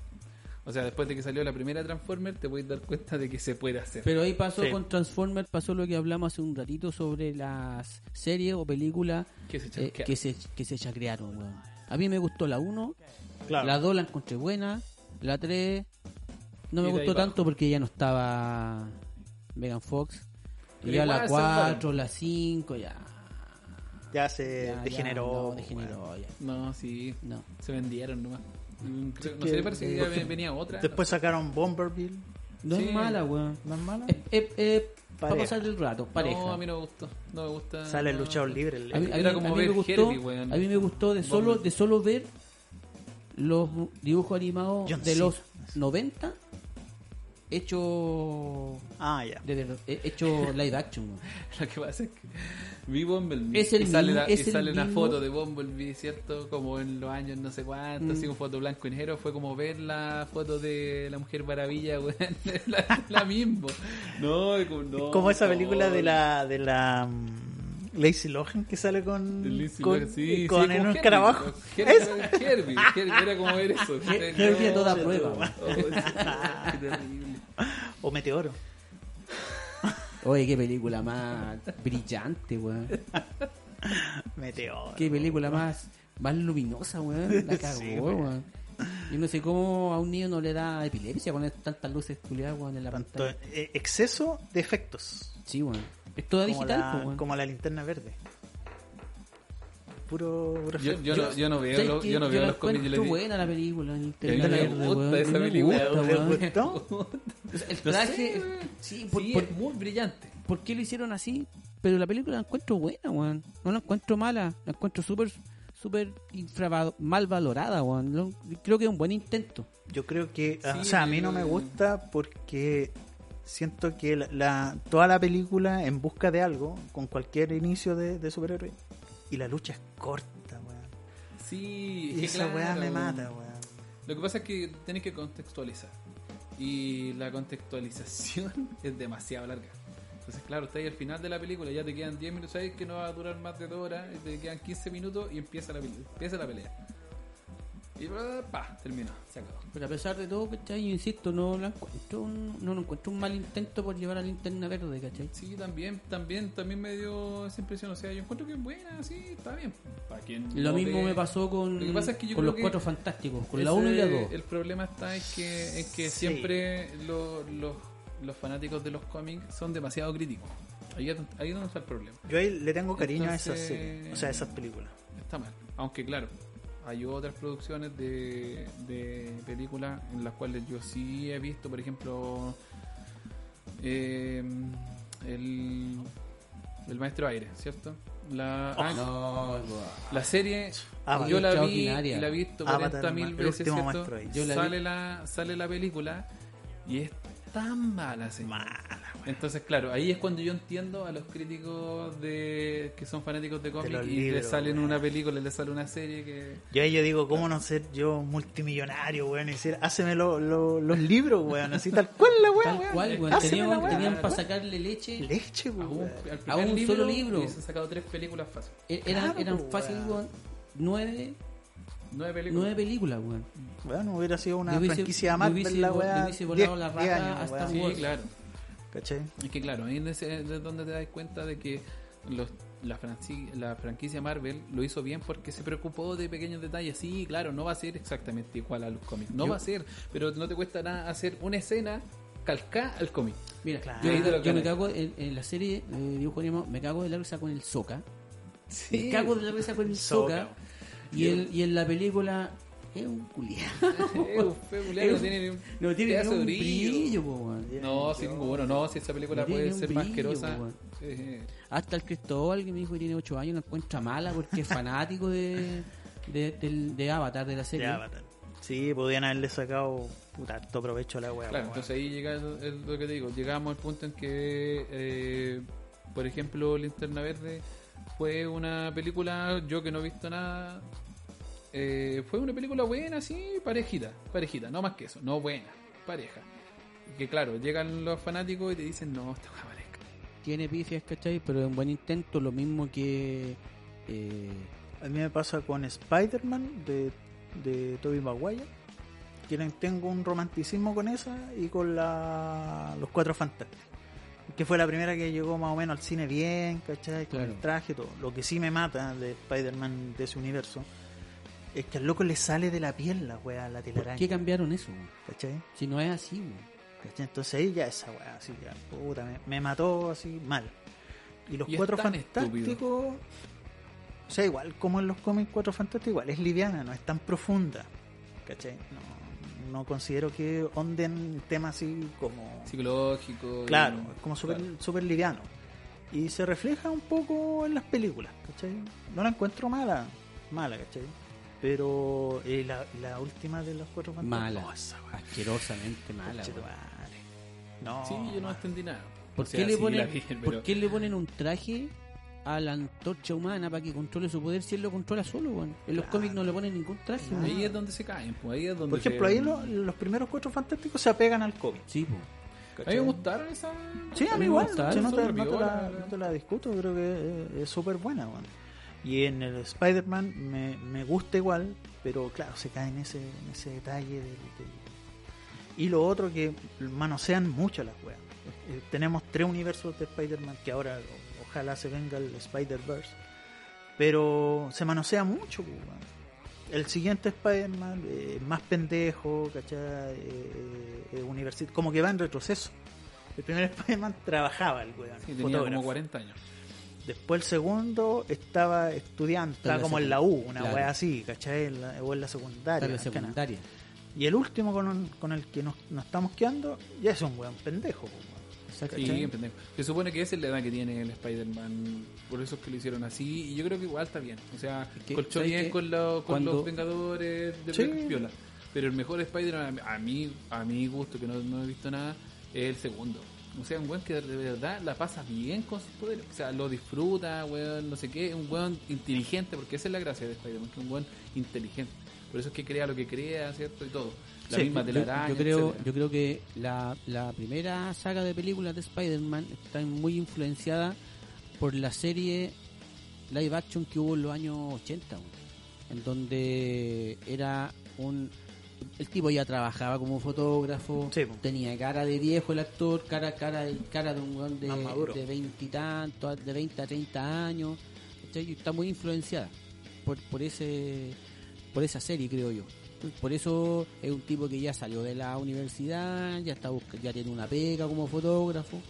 S3: O sea, después de que salió la primera Transformer te puedes dar cuenta de que se puede hacer.
S1: Pero ahí pasó
S2: Sí.
S1: con Transformers, pasó lo que hablamos hace un ratito sobre las series o películas
S3: que se
S1: eh, que se que se chacrearon, weón. A mí me gustó la 1,
S2: claro.
S1: La 2 la encontré buena. La 3 no me gustó
S3: bajo.
S1: tanto porque ya no estaba Megan Fox. Y ya la
S3: se salvaron.
S1: 4, la 5, ya.
S2: Ya se
S1: Ya, ya,
S2: degeneró.
S1: no, degeneró, ya.
S3: No, sí.
S1: No.
S3: Se vendieron nomás. Mm, creo- no sé, parece que ya
S2: porque
S3: venía otra.
S2: Después sacaron Bomberville.
S1: No
S3: Sí.
S1: es mala, weón.
S2: ¿No es mala?
S1: Es para
S2: Pareja.
S1: pasar el rato, pareja.
S3: No, a mí no me gustó. No me gusta.
S2: Sale el luchador libre. el-
S1: A mí, a
S3: Era
S1: a
S3: como
S1: mí me gustó,
S3: Herbie, weón.
S1: a mí me gustó de solo, de solo ver los dibujos animados
S2: John
S1: de los 90 hecho
S2: Ah, ya.
S1: de verdad, eh, hecho live action.
S3: Lo que pasa es que vi Bumblebee
S1: Es el
S3: y sale,
S1: mismo-
S3: la- y
S1: es el
S3: sale una foto de Bumblebee, ¿cierto? Como en los años no sé cuánto,
S1: Mm.
S3: así con foto blanco y negro. Fue como ver la foto de la Mujer Maravilla, weón. la, la mismo. No, es como, no,
S2: Como esa película de la de la mm, Lazy Lohan que sale con con,
S3: Lohan, sí,
S2: con
S3: sí,
S2: en un escarabajo.
S3: Herbie,
S2: Eso.
S3: Herbie, Herbie, era como ver eso.
S1: Her- Herbie a toda
S3: No,
S1: prueba,
S3: oh,
S1: weón.
S3: qué terrible.
S2: O Meteoro.
S1: Oye, qué película más brillante, weón.
S2: Meteoro.
S1: Qué película más, más luminosa, weón. La cagó,
S2: Sí, weón.
S1: Yo no sé cómo a un niño no le da epilepsia poner tantas luces culiadas, weón, en la
S2: Tanto,
S1: pantalla.
S2: eh, exceso de efectos.
S1: Sí, weón. Es toda
S2: Como
S1: digital,
S2: la,
S1: po,
S2: como la linterna verde. Puro,
S3: Yo, yo, no, yo no veo,
S1: ¿Sabes
S3: los,
S1: qué?
S3: yo no veo
S1: la
S3: los cómics. Yo
S1: buena la película,
S3: a mí
S1: Linterna
S3: me.
S1: El traje, sí, por,
S3: sí,
S1: por-
S3: es muy brillante.
S1: ¿por qué lo hicieron así? Pero la película la encuentro buena, weón. No la encuentro mala, la encuentro súper, súper mal valorada, weón. Lo- Creo que es un buen intento.
S2: Yo creo que,
S3: Sí,
S2: o sea, a mí no me gusta porque siento que la, la- toda la película en busca de algo, con cualquier inicio de, de superhéroe, y la lucha es corta, weón.
S3: Sí,
S2: Y esa weá
S3: claro,
S2: me mata, weón.
S3: Lo que pasa es que tienes que contextualizar. Y la contextualización es demasiado larga. Entonces, claro, está ahí al final de la película, ya te quedan 10 minutos, sabes que no va a durar más de 2 horas, te quedan 15 minutos y empieza la, empieza la pelea. Y pa, terminó, se acabó.
S1: Pero a pesar de todo, ¿cachai? Yo insisto, no la encuentro un, no lo encuentro un mal intento por llevar a linterna verde, ¿cachai?
S3: Sí, también, también, también me dio esa impresión. O sea, yo encuentro que es buena, sí, está bien. Para quien
S1: Lo
S3: no
S1: mismo
S3: ve-
S1: me pasó con,
S3: Lo que pasa es que yo
S1: con los
S3: que
S1: cuatro fantásticos, con la
S3: Ese-
S1: 1 y la 2.
S3: El problema está en que, en que
S2: Sí.
S3: siempre lo- los, los fanáticos de los cómics son demasiado críticos. Ahí es, ahí es donde está el problema.
S2: Yo ahí le tengo cariño a esas series, o sea, a esas películas.
S3: Está mal. Aunque claro, hay otras producciones de, de películas en las cuales yo sí he visto, por ejemplo, eh, el, el Maestro Aire, ¿cierto? La, ah,
S1: No,
S3: la serie
S2: Avatar.
S3: yo la vi y la he visto
S2: Avatar,
S3: 40 mil veces, ¿cierto?
S1: Yo la
S3: sale, la, sale la película y es tan mala, señor.
S2: Weón.
S3: Entonces, claro, ahí es cuando yo entiendo a los críticos de que son fanáticos de cómics y le salen una película, le sale una serie que...
S2: Yo ahí yo digo, ¿cómo no ser yo multimillonario, weón? Y decir, háceme lo- lo- los libros, weón, así tal cual la weón,
S1: Tal
S2: weón.
S1: cual, weón. Tenían,
S2: la weón.
S1: tenían para sacarle leche.
S2: Leche,
S3: A un,
S2: weón.
S1: A un solo libro.
S3: Y se han sacado tres películas fácil.
S1: E- Eran,
S2: Claro,
S1: eran fácil, weón. Nueve,
S3: Nueve películas.
S1: nueve películas, weón.
S2: Bueno, hubiera sido una
S1: hubiese-
S2: franquicia
S1: hubiese
S2: la weá.
S1: hubiese volado
S2: 10,
S1: la
S2: 10
S1: raja
S2: años,
S1: hasta.
S3: Sí, claro.
S2: ¿Cachai?
S3: Es que claro, ahí es donde te das cuenta de que los, la, franci- la franquicia Marvel lo hizo bien porque se preocupó de pequeños detalles. Sí, claro, no va a ser exactamente igual a los cómics. No
S1: Yo-
S3: va a ser, pero no te cuesta nada hacer una escena calcada al cómic.
S1: Mira,
S2: Claro.
S1: yo, yo me cago en, en la serie de dibujo animado, me cago de la risa con el Soca.
S3: Sí.
S1: Me cago de la risa con el
S2: Soca.
S1: Soca. Y, el, y en la película es un culiado.
S3: No tiene ni un
S1: No tiene
S3: pedazo
S1: ni
S3: de
S1: un
S3: brillo.
S1: brillo, po, weón.
S3: No, sin ninguno, no, si esa película
S1: No
S3: puede ser más asquerosa.
S1: Hasta el Cristóbal, que me dijo que tiene 8 años, lo encuentra mala porque es fanático de, de, Avatar, de la serie.
S2: De Avatar. Sí, podían haberle sacado puta, harto provecho a la weá.
S3: Claro, entonces ahí llega el- el- lo que te digo, llegamos al punto en que, eh, por ejemplo, Linterna Verde fue una película, yo que no he visto nada, eh, fue una película buena, sí, parejita, parejita, no más que eso, no buena, pareja. Y que claro, llegan los fanáticos y te dicen, no, esta weá pareja.
S1: Tiene pifias, ¿cachai? Pero es un buen intento, lo mismo que... Eh,
S2: A mí me pasa con Spider-Man de, de Tobey Maguire. Que tengo un romanticismo con esa y con la, los Cuatro Fantásticos. Que fue la primera que llegó más o menos al cine bien, ¿cachai? Con
S1: Claro.
S2: el traje, todo. Lo que sí me mata de Spider-Man de ese universo es que al loco le sale de la piel la weá, la
S1: ¿Por
S2: telaraña.
S1: qué cambiaron eso?
S2: ¿Cachai?
S1: Si no es así, weón.
S2: ¿Cachai? Entonces ahí ya esa weá, así ya, puta, me, me mató así mal. Y los
S3: Y
S2: Cuatro Fantásticos, O sea, igual como en los cómics Cuatro Fantásticos, igual es liviana, no es tan profunda. ¿Cachai? No, no considero que onden temas así como...
S3: Psicológico.
S2: Claro, es como súper
S3: claro.
S2: súper liviano. Y se refleja un poco en las películas, ¿cachai? No la encuentro mala, mala, ¿cachai? Pero eh, la, la última de los Cuatro Fantásticos...
S1: Mala.
S2: oh,
S1: Asquerosamente mala.
S2: No,
S3: Sí, yo no entendí nada.
S1: ¿Por,
S3: O sea,
S1: qué le ponen, ¿Por qué le ponen un traje a la antorcha humana para que controle su poder si él lo controla solo? weón? En los
S2: Claro.
S1: cómics no le ponen ningún traje. weón.
S3: Ahí es donde se caen, pues ahí es donde
S2: Por ejemplo,
S3: se-
S2: ahí lo- los primeros Cuatro Fantásticos se apegan al cómic.
S1: Sí, po.
S3: A mí me gustaron esa.
S2: Sí, a mí igual,
S1: gustaron,
S2: no, te,
S3: son
S2: no te la,
S3: viola,
S2: no te la discuto, creo que es- súper buena. weón. Y en el Spider-Man me, me gusta igual, pero claro, se cae en ese, en ese detalle. del- del- Y lo otro que manosean mucho las weas. Eh, tenemos tres universos de Spider-Man que ahora o- ojalá se venga el Spider-Verse, pero se manosea mucho. pues, weón. El siguiente Spider-Man, eh, más pendejo, ¿cachai? Eh, eh, como que va en retroceso. El primer Spider-Man trabajaba el weón,
S3: Sí, tenía como 40 años.
S2: Después el segundo estaba estudiando, estaba como en la U, una
S1: claro.
S2: wea así, ¿cachai? En la- o en la secundaria.
S1: La secundaria.
S2: Y el último con, con el que nos, nos estamos quedando ya es un weón pendejo. weón.
S3: Sí, pendejo. Se supone que esa es la edad que tiene el Spider-Man. Por eso es que lo hicieron así. Y yo creo que igual está bien. O sea, colchó
S1: ¿sabes
S3: bien con, lo- con
S1: Cuando-
S3: los Vengadores de
S2: Sí.
S3: Piola. Pero el mejor Spider-Man, a mí, a mi gusto, que no, no he visto nada, es el segundo. O sea, un weón que de verdad la pasa bien con sus poderes. O sea, lo disfruta, weón, no sé qué. Un weón inteligente, porque esa es la gracia de Spider-Man, que es un weón inteligente. Por eso es que crea lo que crea, ¿cierto? Y todo. La
S2: Sí,
S3: misma
S1: Yo,
S3: telaraña,
S1: yo creo,
S3: etcétera.
S1: yo creo que la, la primera saga de películas de Spider-Man está muy influenciada por la serie live action que hubo en los años 80, weón, en donde era un... El tipo ya trabajaba como fotógrafo,
S2: Sí,
S1: tenía cara de viejo el actor, cara cara de, cara de un weón de,
S2: maduro.
S1: de 20 y tantos, de 20 a 30 años, está muy influenciada por, por ese por esa serie, creo yo. Por eso es un tipo que ya salió de la universidad, ya está ya tiene una pega como fotógrafo.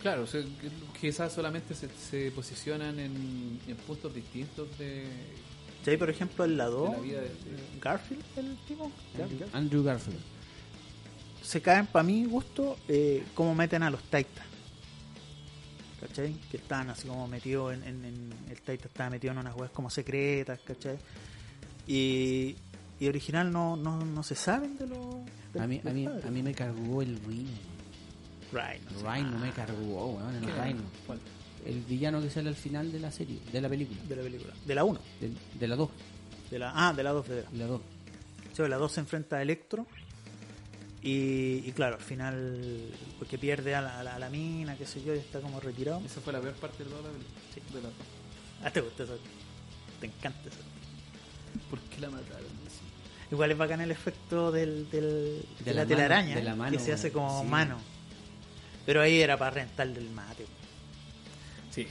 S3: Claro, o sea, que- quizás solamente se, se posicionan en, en puntos distintos de,
S2: ¿Cachai? Por ejemplo, en la
S3: de
S2: 2,
S3: la vida de este-
S2: Garfield, el tipo,
S1: Andrew, Andrew Garfield.
S2: se caen para mi gusto eh, cómo meten a los Taitas. ¿Cachai? Que están así como metidos en, en- en- El Taita estaba metido en unas weas como secretas, ¿cachai? Y, y original no, no, no se saben de los.
S1: A mí, a mí, a mí me cargó el Rhino. El Rhino
S2: nada
S1: me cargó, weón, el. Rhino. El villano que sale al final de la serie, de la película.
S2: De la película. De la 1.
S1: De, de la 2.
S2: De la, ah, de la 2 de
S1: de la 2.
S2: Sí, la 2 se enfrenta a Electro. Y, y claro, al final, porque pierde a la, a la- a la mina, qué sé yo, y está como retirado.
S3: Esa fue la peor parte de toda la película.
S2: Sí.
S3: De las dos.
S2: Ah, te gusta eso. Te encanta eso.
S3: ¿Por qué la mataron? Sí.
S2: Igual es bacán el efecto del, del- de,
S1: De
S2: la,
S1: la mano,
S2: telaraña,
S1: de la mano,
S2: que se hace como
S1: sí.
S2: mano. Pero ahí era para rentar del mate.
S3: Sí.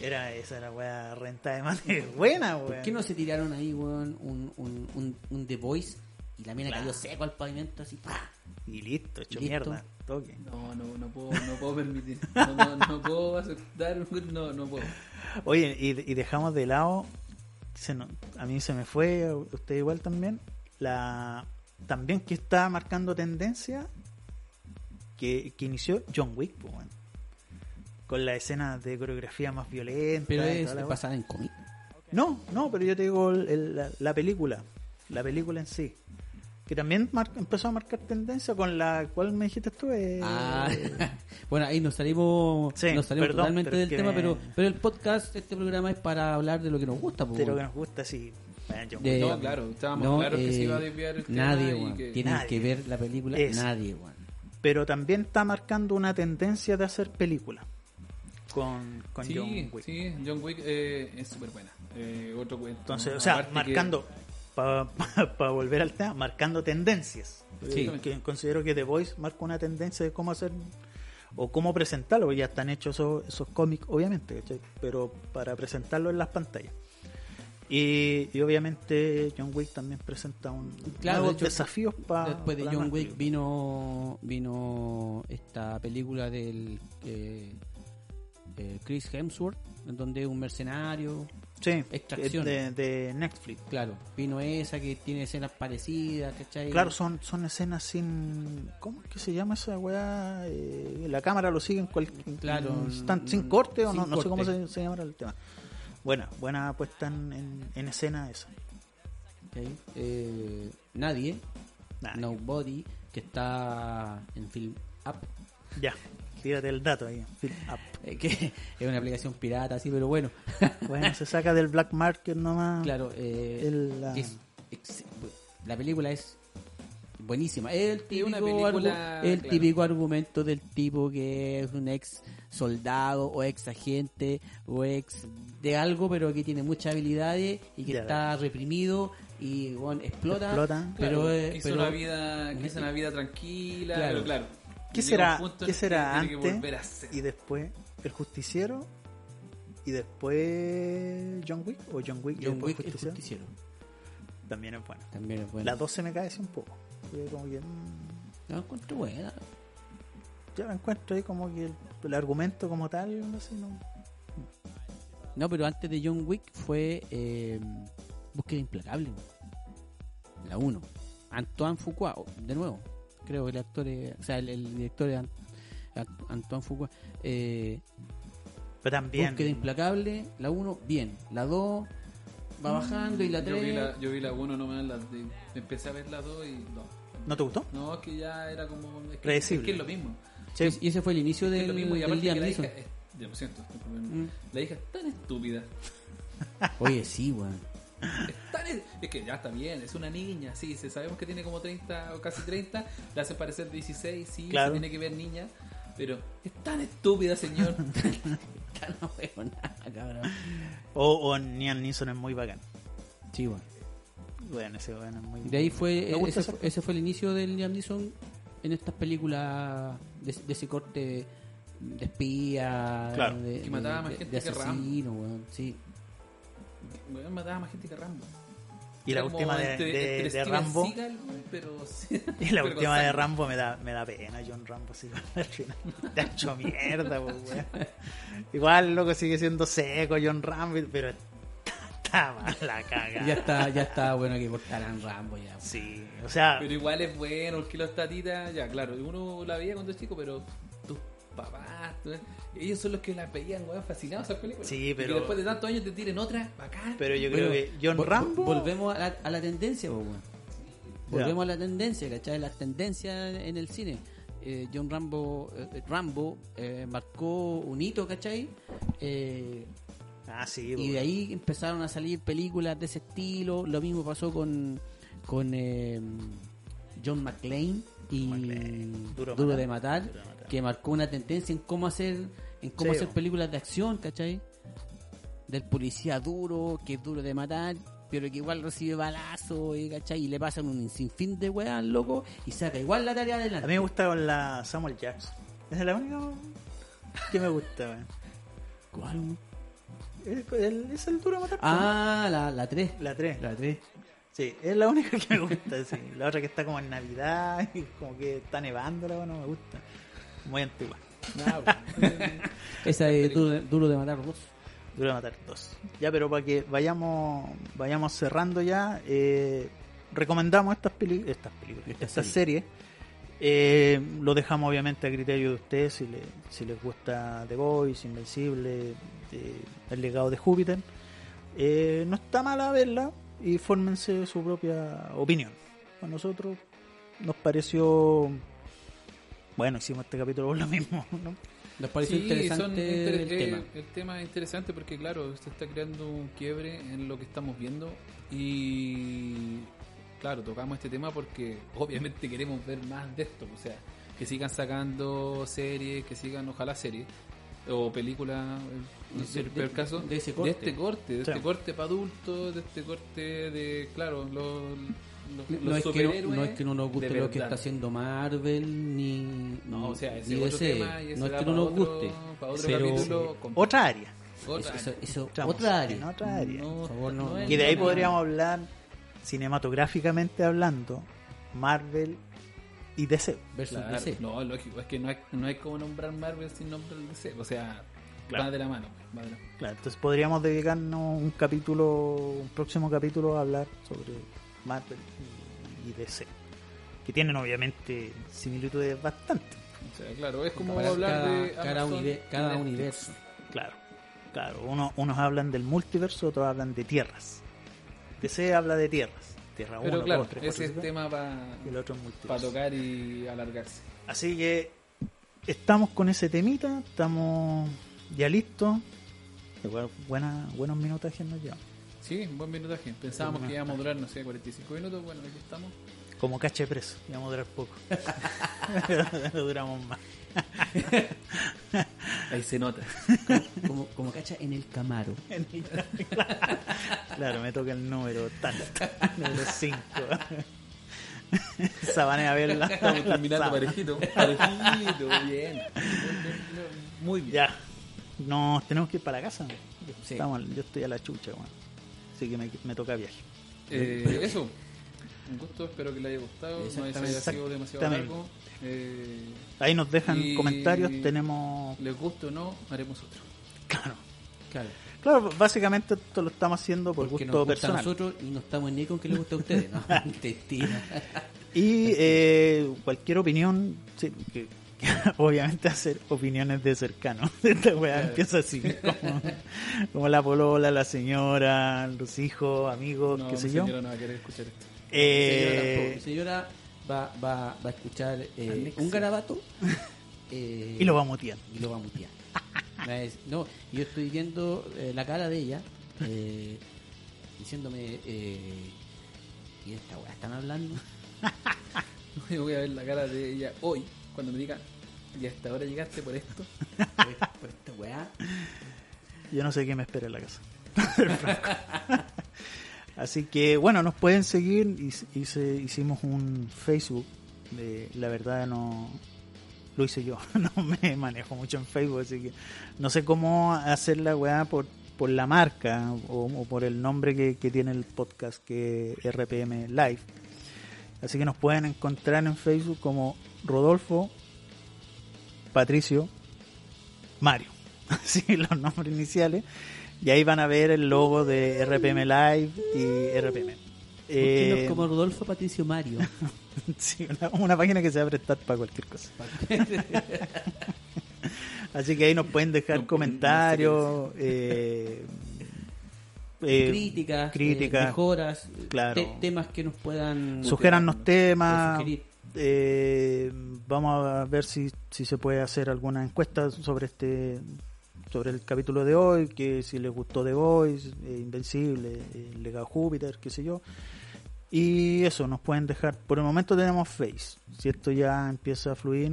S2: Era esa era weá renta de mate. Buena, weón.
S1: ¿Por qué no se tiraron ahí, weón, un, un, un, un The Voice y la mina
S2: Claro.
S1: cayó seco al pavimento así? ¡pah!
S2: Y listo, hecho
S1: Listo.
S2: mierda. Toque.
S3: No, no, no puedo, no puedo permitir. No, no, no puedo aceptar. No, no puedo.
S2: Oye, y, y dejamos de lado, se a mí se me fue, a usted igual también, la también que está marcando tendencia que, que inició John Wick, pues, weón. Con la escena de coreografía más violenta.
S1: Pero es basada en cómic.
S2: No, no, pero yo te digo el- el- la, la película, la película en sí. Que también mar- empezó a marcar tendencia con la cual me dijiste tú. eh,
S1: Ah, bueno, ahí nos salimos,
S2: Sí,
S1: nos salimos
S2: perdón,
S1: totalmente
S2: pero
S1: del tema,
S2: me-
S1: pero, pero el podcast, este programa es para hablar de lo que nos gusta. pues,
S2: de lo que nos gusta, sí. Bueno,
S1: De-.
S3: No, claro, estábamos
S1: No,
S3: claros que se
S1: eh,
S3: iba a desviar el tema.
S1: Nadie,
S3: que-
S1: Tienen
S2: Nadie.
S1: que ver la película.
S2: Es-
S1: Nadie, weón.
S2: pero también está marcando una tendencia de hacer películas con, con
S3: Sí,
S2: John Wick.
S3: sí, John Wick eh, es súper buena. Eh, otro cuento.
S2: Entonces, o sea,
S3: que-
S2: marcando, para volver al tema, marcando tendencias.
S1: Sí.
S2: Eh, que considero que The Voice marca una tendencia de cómo hacer o cómo presentarlo, porque ya están hechos esos, esos cómics, obviamente, ¿cachai? pero para presentarlo en las pantallas. Y, y obviamente John Wick también presenta un
S1: Claro,
S2: nuevos
S1: de hecho,
S2: desafíos para
S1: Después de John Wick vino vino esta película del que eh, Chris Hemsworth, en donde es un mercenario.
S2: Sí,
S1: Extracción.
S2: de, de Netflix.
S1: Claro, vino esa que tiene escenas parecidas, ¿cachai?
S2: Claro, son, son escenas sin. ¿Cómo es que se llama esa weá? Eh, la cámara lo sigue en cualquier
S1: Claro,
S2: sin corte o no, no sé cómo se, se llamará el tema. Buena, buena puesta en, en, en escena esa.
S1: ¿cachai? Eh, nadie,
S2: Nah,
S1: Nobody, que está en Film App,
S2: Ya, tírate el dato ahí.
S1: Eh, que es una aplicación pirata, así, pero bueno,
S2: Bueno, se saca del black market nomás.
S1: claro, eh,
S2: El, la-
S1: es- la película es buenísima. Es el
S3: Es
S1: típico,
S3: una película,
S1: argu- el
S3: claro.
S1: típico argumento del tipo que es un ex soldado o ex agente o ex de algo, pero que tiene muchas habilidades y que
S2: Ya,
S1: está reprimido y bueno, explota.
S2: Explota.
S1: Pero,
S3: Claro,
S1: eh,
S3: hizo
S1: pero-
S3: una vida, hizo una vida tranquila,
S1: Claro.
S3: pero claro.
S2: ¿Qué será, ¿qué
S3: el
S2: será antes y después el justiciero y después John Wick o John Wick y
S1: John
S2: después
S1: Wick es
S2: justiciero?
S1: justiciero.
S2: También es bueno.
S1: También es bueno.
S2: La 12 me cae así un poco. Yo como que, mm,
S1: La encuentro buena.
S2: yo la encuentro ahí como que el, el argumento como tal, no sé, no.
S1: No, pero antes de John Wick fue eh, Búsqueda Implacable. La 1. Antoine Fuqua, oh, de nuevo. Creo que el actor es, o sea, el, el director es An- An- Antoine Fuqua. Eh,
S2: Pero también.
S1: Búsqueda Implacable, la 1, bien. La 2 va bajando y la
S3: Yo vi
S1: 3...
S3: la, yo vi la 1 nomás, la de- empecé a ver la 2 y no.
S2: ¿No te gustó?
S3: No, es que ya era como... Es que,
S2: Predecible.
S3: es que es lo mismo.
S2: Sí.
S1: Y ese fue el inicio
S3: Es
S1: del,
S3: lo mismo y
S1: del
S3: que la hija... Es, ya lo siento.
S1: Mm.
S3: La hija es tan estúpida.
S1: Oye, sí, weón.
S3: Es, tan, es que ya está bien, es una niña, sí, se- sabemos que tiene como 30 o casi 30, la hace parecer 16, sí,
S2: Claro.
S3: se tiene que ver niña, pero es tan estúpida, señor.
S1: no veo nada, cabrón.
S2: O, o Nian Neeson es muy bacán.
S1: Sí, weón.
S2: Bueno, ese bueno es muy
S1: De ahí fue, ese, fue- ese fue el inicio del Liam Neeson en estas películas de, de ese corte de espía,
S2: Claro,
S1: de,
S3: que mataba más
S1: de-
S3: gente
S1: de
S3: que Rambo.
S1: asesino, weón, sí.
S3: Weón, mataba más gente que Rambo.
S2: Y la
S3: como
S2: última de,
S3: entre-
S2: de-
S3: entre
S2: de
S3: Steven
S2: Rambo.
S3: Seagal, pero
S2: Y la
S3: pero
S2: última de. Rambo me da, me da pena, John Rambo, así al final. Te ha hecho mierda, pues, weón. Igual, loco, sigue siendo seco John Rambo, pero mal la caga.
S1: Ya está, ya está bueno que cortaran Rambo ya.
S2: Sí, o sea,
S3: Pero igual es bueno, porque los tatitas, ya claro, uno la veía cuando es chico, pero papás, ellos son los que la veían, weón, fascinados esas películas.
S2: Sí,
S3: Y
S2: pero-
S3: que después de tantos años te tiren otra, bacán.
S2: pero yo creo que John
S1: vol-
S2: Rambo.
S1: Volvemos a la, a la tendencia, weón. Volvemos a la tendencia, ¿cachai? Las tendencias en el cine. Eh, John Rambo, eh, Rambo eh, marcó un hito, ¿cachai? Eh,
S2: Ah, sí,
S1: y de ahí empezaron a salir películas de ese estilo. Lo mismo pasó con, con John McClane y
S2: McClane.
S1: Duro,
S2: Duro
S1: de.
S2: Matar, Duro de Matar.
S1: Que marcó una tendencia en cómo hacer en cómo
S2: Sí,
S1: hacer películas de acción, ¿cachai? Del policía duro, que es duro de matar, pero que igual recibe balazo, y, ¿cachai? Y le pasan un sinfín de weas al loco y saca igual la tarea
S2: A
S1: adelante.
S2: mí me gusta con la Samuel Jackson. Esa es la única que me gusta, weón.
S1: ¿Cuál?
S2: Es, el- es el duro de matar.
S1: Ah, la, la 3.
S2: ¿no? la 3.
S1: La 3.
S2: Sí, es la única que me gusta. sí. La otra que está como en Navidad y como que está nevando, no me gusta. Muy antigua.
S3: Nah, weón.
S1: Esa es duro, de- duro de matar dos.
S2: Duro de matar dos. Ya, pero para que vayamos vayamos cerrando ya, eh, recomendamos estas, peli estas películas,
S1: Esta
S2: estas
S1: serie.
S2: series. Eh, lo dejamos obviamente a criterio de ustedes si, le- si les gusta The Voice, Invencible, eh, El legado de Júpiter. Eh, no está mala verla y fórmense su propia opinión. A nosotros nos pareció... Bueno, hicimos este capítulo por lo mismo, ¿no?
S1: Nos
S3: Sí,
S1: interesante
S3: son inter-
S1: el
S3: eh,
S1: tema.
S3: El tema es interesante porque, claro, se está creando un quiebre en lo que estamos viendo y, claro, tocamos este tema porque obviamente queremos ver más de esto. O sea, que sigan sacando series, que sigan, ojalá series o películas, no sé,
S1: De-
S3: el peor
S1: de-
S3: caso,
S1: de ese corte.
S3: este corte, de
S2: Sí.
S3: este corte para adultos, de este corte de, claro, los, los,
S1: No,
S3: los
S1: es que no, no es que no nos guste lo que está haciendo Marvel ni,
S3: No, o sea, ese
S1: ni
S3: otro
S1: DC.
S3: tema
S1: no es que no nos guste.
S3: otro
S1: pero
S2: Otra área.
S3: otra-
S1: eso, eso- eso-
S2: Estamos
S1: otra área.
S2: en otra área.
S1: Por favor, no-
S3: no es
S2: Y de ahí podríamos hablar, cinematográficamente hablando, Marvel y DC.
S1: Versus
S3: Claro,
S1: DC.
S3: no, lógico, es que no hay, no hay como nombrar Marvel sin nombrar DC. O sea,
S2: Claro.
S3: Va de la mano. va de la-
S2: Claro, entonces podríamos dedicarnos un capítulo, un próximo capítulo a hablar sobre Marvel y, y DC, que tienen obviamente similitudes bastante.
S3: O sea, claro, es como hablar
S1: cada-
S3: de
S1: cada cada universo.
S2: Claro, claro. Uno, unos hablan del multiverso, otros hablan de tierras. DC habla de tierras. Tierra 1,
S3: Pero claro,
S2: 2, 3, 4,
S3: ese es
S2: 5,
S3: tema para
S2: el
S3: tocar y alargarse.
S2: Así que estamos con ese temita, estamos ya listos. Buena, buenos minutajes nos llevamos.
S3: Sí, buen minutaje. Pensábamos que íbamos a durar, no sé, 45 minutos. Bueno, aquí estamos.
S2: Como cache preso, íbamos a durar poco. No duramos más.
S3: Ahí se nota.
S1: Como, como cacha en el Camaro.
S2: Claro, me toca el número tal, número 5. Sabanea verla.
S3: Estamos terminando parejito. Parejito, bien. Muy bien.
S2: Ya, nos tenemos que ir para la casa.
S1: Sí.
S2: Estamos, yo estoy a la chucha, weón. Así que me, me toca viaje.
S3: Eh, eso. Un gusto, espero que le haya gustado. No haya sido demasiado largo. Eh,
S2: Ahí nos dejan comentarios, tenemos...
S3: les guste o no, haremos otro.
S2: Claro,
S1: Claro.
S2: claro, básicamente esto lo estamos haciendo por
S1: Porque
S2: gusto
S1: nos gusta a
S2: personal.
S1: nosotros y no estamos ni con que les guste a ustedes. No.
S2: Y eh, cualquier opinión, sí, que obviamente hacer opiniones de cercanos. Esta weá empieza así, como, como la polola, la señora, los hijos, amigos,
S3: No,
S2: qué sé yo.
S3: señora no va a querer escuchar esto.
S1: señora,
S2: Eh,
S1: señora va, va, va a escuchar eh, un garabato eh,
S2: y lo va a mutear.
S1: y lo va a mutear. No, yo estoy viendo eh, la cara de ella eh, diciéndome, eh, ¿y esta weá están hablando?
S3: Yo voy a ver la cara de ella hoy, cuando me diga, y hasta ahora llegaste por esto.
S1: Por esta, por esta weá.
S2: Yo no sé qué me espera en la casa. Así que bueno, nos pueden seguir. Hice- hicimos un Facebook. De, la verdad no lo hice yo. No me manejo mucho en Facebook, así que no sé cómo hacer la weá por, por la marca o, o por el nombre que, que tiene el podcast que es RPM Live. Así que nos pueden encontrar en Facebook como Rodolfo, Patricio, Mario. Así los nombres iniciales. Y ahí van a ver el logo de RPM Live y RPM.
S1: ¿Por qué no
S2: Eh,
S1: como Rodolfo Patricio Mario?
S2: sí, una, una página que se va a prestar para cualquier cosa. Así que ahí nos pueden dejar
S3: No,
S2: comentarios, eh, eh,
S1: críticas,
S2: críticas,
S1: eh, mejoras,
S2: claro.
S1: te- temas que nos puedan
S2: Sugérannos temas.
S1: sugerir.
S2: Eh, vamos a ver si, si se puede hacer alguna encuesta sobre este sobre el capítulo de hoy, que si les gustó The Voice, eh, Invencible, eh, Legado Júpiter, qué sé yo. Y eso, nos pueden dejar. Por el momento tenemos Face. Si esto ya empieza a fluir,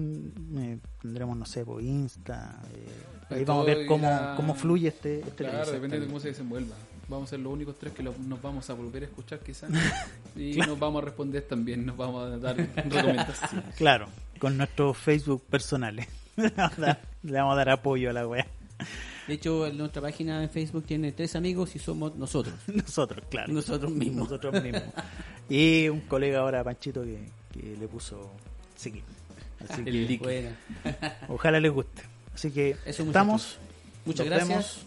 S2: eh, tendremos, no sé, por Insta. eh, ahí vamos a ver cómo, cómo fluye este, este
S3: Claro, depende de cómo se desenvuelva. Vamos a ser los únicos tres que lo- nos vamos a volver a escuchar quizás. Y
S2: Claro.
S3: nos vamos a responder también, nos vamos a dar recomendaciones.
S2: Claro, con nuestros Facebook personales. le, vamos a dar, le vamos a dar apoyo a la wea.
S1: De hecho, en nuestra página de Facebook tiene tres amigos y somos nosotros.
S2: Nosotros, claro.
S1: Nosotros mismos.
S2: Nosotros mismos. Y un colega ahora, Panchito, que, que le puso seguir. Así
S3: El
S2: que ojalá les guste. Así que
S1: Eso,
S2: estamos.
S1: muchas gracias.
S2: vemos.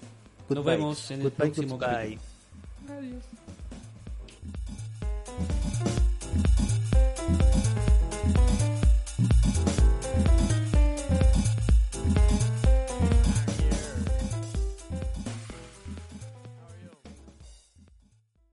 S1: Nos vemos en el próximo.
S3: Adiós.